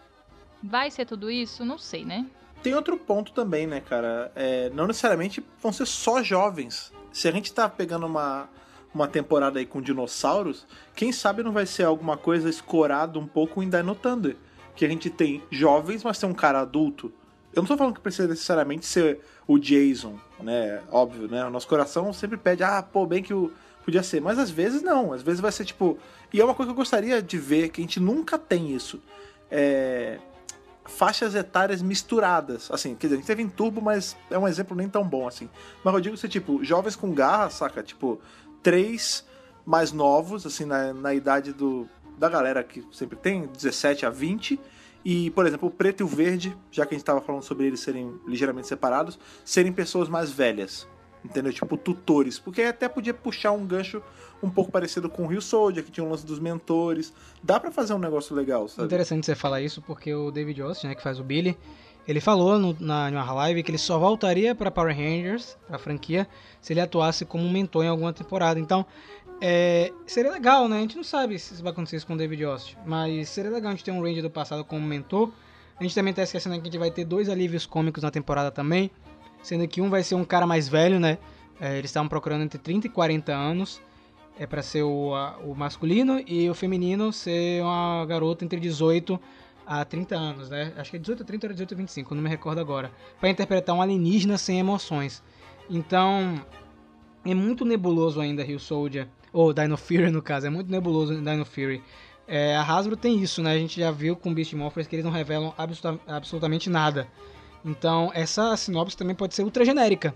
Vai ser tudo isso? Não sei, né? Tem outro ponto também, né, cara? É, não necessariamente vão ser só jovens. Se a gente tá pegando uma, uma temporada aí com dinossauros, quem sabe não vai ser alguma coisa escorado um pouco em Dino Thunder. Que a gente tem jovens, mas tem um cara adulto. Eu não tô falando que precisa necessariamente ser o Jason, né? Óbvio, né? O nosso coração sempre pede, ah, pô, bem que o. Podia ser, mas às vezes não, às vezes vai ser tipo. E é uma coisa que eu gostaria de ver, que a gente nunca tem isso. É faixas etárias misturadas. Assim, quer dizer, a gente teve em Turbo, mas é um exemplo nem tão bom assim. Mas eu digo ser tipo, jovens com garra, saca? Tipo, três mais novos, assim, na, na idade do, da galera que sempre tem, 17 a 20. E, por exemplo, o preto e o verde, já que a gente tava falando sobre eles serem ligeiramente separados, serem pessoas mais velhas. Entendeu? Tipo, tutores. Porque até podia puxar um gancho um pouco parecido com o Rio Soldier, que tinha um lance dos mentores. Dá pra fazer um negócio legal, sabe? Interessante você falar isso, porque o David Austin, né, que faz o Billy, ele falou no, na, numa live que ele só voltaria pra Power Rangers, pra franquia, se ele atuasse como um mentor em alguma temporada. Então, é, seria legal, né? A gente não sabe se vai acontecer isso com o David Austin, mas seria legal a gente ter um Ranger do passado como mentor. A gente também tá esquecendo que a gente vai ter dois alívios cômicos na temporada também, sendo que um vai ser um cara mais velho, né? É, eles estavam procurando entre 30 e 40 anos é para ser o, a- o masculino e o feminino ser uma garota entre 18 a 30 anos, né? Acho que é 18 a 30 ou 18 a 25, não me recordo agora. Para interpretar um alienígena sem emoções. Então, é muito nebuloso ainda Rio Soldier, ou Dino Fury no caso, é muito nebuloso Dino Fury. É, a Hasbro tem isso, né? A gente já viu com Beast Morphers que eles não revelam absoluta- absolutamente nada. Então, essa sinopse também pode ser ultra genérica.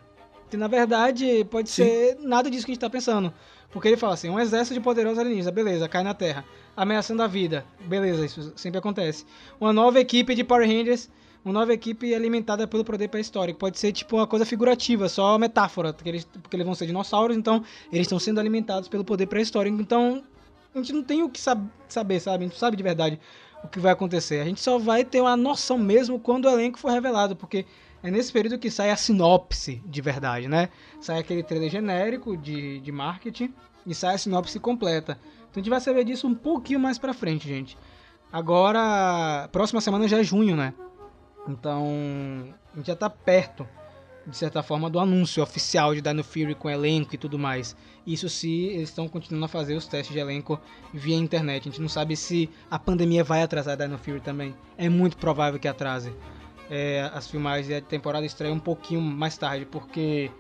Que na verdade pode Sim. ser nada disso que a gente tá pensando. Porque ele fala assim: um exército de poderosos alienígenas, beleza, cai na Terra. Ameaçando a vida, beleza, isso sempre acontece. Uma nova equipe de Power Rangers, uma nova equipe alimentada pelo poder pré-histórico. Pode ser tipo uma coisa figurativa, só metáfora, porque eles, porque eles vão ser dinossauros, então eles estão sendo alimentados pelo poder pré-histórico. Então a gente não tem o que sab saber, sabe? A gente não sabe de verdade o que vai acontecer. A gente só vai ter uma noção mesmo quando o elenco for revelado, porque é nesse período que sai a sinopse de verdade, né? Sai aquele trailer genérico de, de marketing e sai a sinopse completa. Então a gente vai saber disso um pouquinho mais pra frente, gente. Agora, próxima semana já é junho, né? Então, a gente já tá perto, de certa forma, do anúncio oficial de Dino Fury com elenco e tudo mais. Isso se eles estão continuando a fazer os testes de elenco via internet. A gente não sabe se a pandemia vai atrasar Dino Fury também. É muito provável que atrase. É, as filmagens e a temporada estreia um pouquinho mais tarde, porque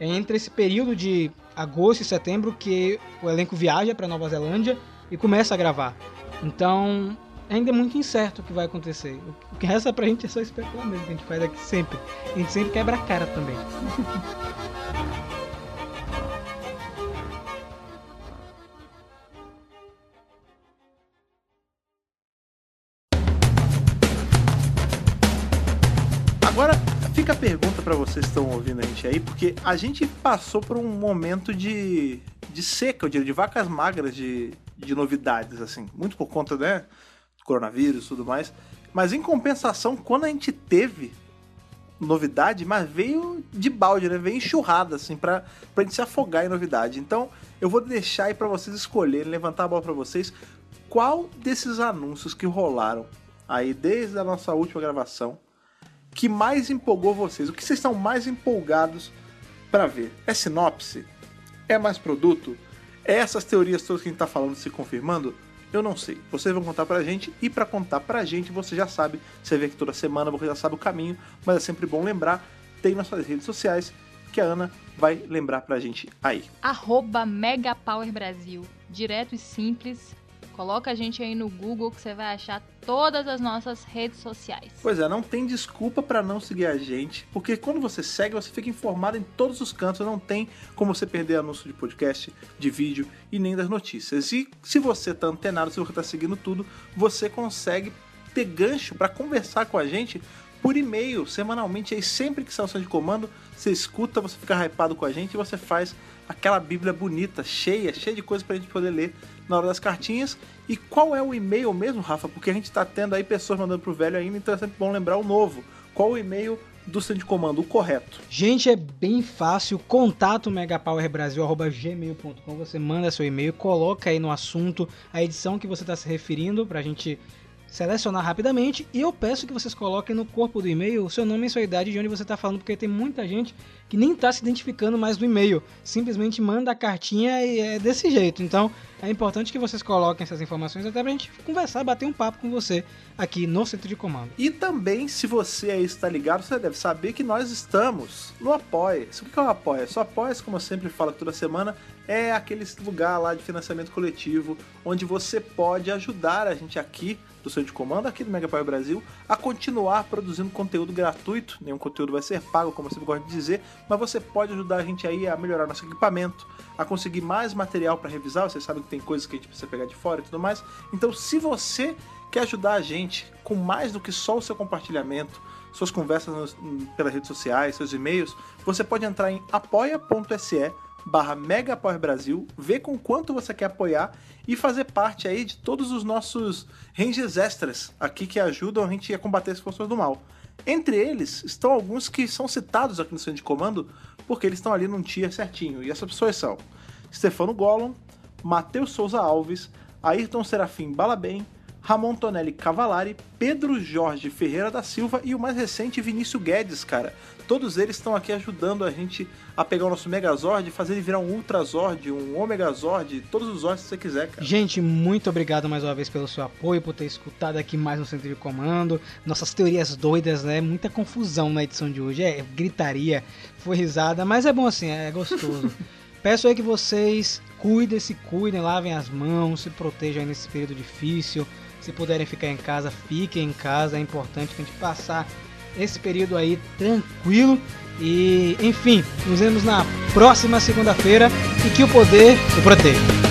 é entre esse período de agosto e setembro que o elenco viaja para Nova Zelândia e começa a gravar. Então, ainda é muito incerto o que vai acontecer. O que resta pra gente é só especular mesmo, que a gente faz aqui sempre. A gente sempre quebra a cara também. Agora fica a pergunta pra vocês que estão ouvindo a gente aí, porque a gente passou por um momento de, de seca, eu diria, de vacas magras de, de novidades, assim, muito por conta, né, coronavírus e tudo mais. Mas em compensação, quando a gente teve novidade, mas veio de balde, né? Veio enxurrada, assim, pra, pra gente se afogar em novidade. Então, eu vou deixar aí pra vocês escolherem, levantar a bola pra vocês, qual desses anúncios que rolaram aí desde a nossa última gravação que mais empolgou vocês? O que vocês estão mais empolgados pra ver? É sinopse? É mais produto? É essas teorias todas que a gente tá falando se confirmando? Eu não sei. Vocês vão contar pra gente e pra contar pra gente você já sabe. Você vê que toda semana você já sabe o caminho, mas é sempre bom lembrar. Tem nossas redes sociais que a Ana vai lembrar pra gente aí. Arroba Megapower Brasil. Direto e simples. Coloca a gente aí no Google que você vai achar todas as nossas redes sociais. Pois é, não tem desculpa pra não seguir a gente, porque quando você segue, você fica informado em todos os cantos, não tem como você perder anúncio de podcast, de vídeo e nem das notícias. E se você tá antenado, se você tá seguindo tudo, você consegue ter gancho pra conversar com a gente por e-mail, semanalmente, aí sempre que sai o de comando, você escuta, você fica hypado com a gente e você faz aquela bíblia bonita, cheia, cheia de coisas pra gente poder ler na hora das cartinhas. E qual é o e-mail mesmo, Rafa? Porque a gente tá tendo aí pessoas mandando pro velho ainda, então é sempre bom lembrar o novo. Qual o e-mail do centro de comando, o correto? Gente, é bem fácil. Contato megapowerbrasil.gmail.com. Você manda seu e-mail, coloca aí no assunto a edição que você está se referindo pra gente selecionar rapidamente. E eu peço que vocês coloquem no corpo do e-mail o seu nome e sua idade de onde você está falando, porque tem muita gente que nem está se identificando mais no e-mail. Simplesmente manda a cartinha e é desse jeito. Então é importante que vocês coloquem essas informações até pra gente conversar, bater um papo com você aqui no centro de comando. E também, se você aí está ligado, você deve saber que nós estamos no Apoia. O que é o Apoia? O Apoia, como eu sempre falo toda semana, é aquele lugar lá de financiamento coletivo onde você pode ajudar a gente aqui do centro de comando, aqui do Mega Brasil, a continuar produzindo conteúdo gratuito. Nenhum conteúdo vai ser pago, como eu sempre gosto de dizer, mas você pode ajudar a gente aí a melhorar nosso equipamento, a conseguir mais material para revisar. Vocês sabem que tem coisas que a gente precisa pegar de fora e tudo mais. Então, se você quer ajudar a gente com mais do que só o seu compartilhamento, suas conversas nos- pelas redes sociais, seus e-mails, você pode entrar em apoia.se barra Mega Power Brasil, ver com quanto você quer apoiar e fazer parte aí de todos os nossos ranges extras aqui que ajudam a gente a combater as forças do mal. Entre eles estão alguns que são citados aqui no centro de comando porque eles estão ali num tier certinho. E essas pessoas são Stefano Gollum, Matheus Souza Alves, Ayrton Serafim Balabem, Ramon Tonelli Cavalari, Pedro Jorge Ferreira da Silva e o mais recente Vinícius Guedes, cara. Todos eles estão aqui ajudando a gente a pegar o nosso Megazord, fazer ele virar um Ultrazord, um Omegazord, todos os Zords que você quiser, cara. Gente, muito obrigado mais uma vez pelo seu apoio, por ter escutado aqui mais no Centro de Comando. Nossas teorias doidas, né? Muita confusão na edição de hoje. É gritaria, foi risada, mas é bom assim, é gostoso. Peço aí que vocês cuidem, se cuidem, lavem as mãos, se protejam aí nesse período difícil. Se puderem ficar em casa, fiquem em casa. É importante a gente passar esse período aí tranquilo. E, enfim, nos vemos na próxima segunda-feira e que o poder o proteja.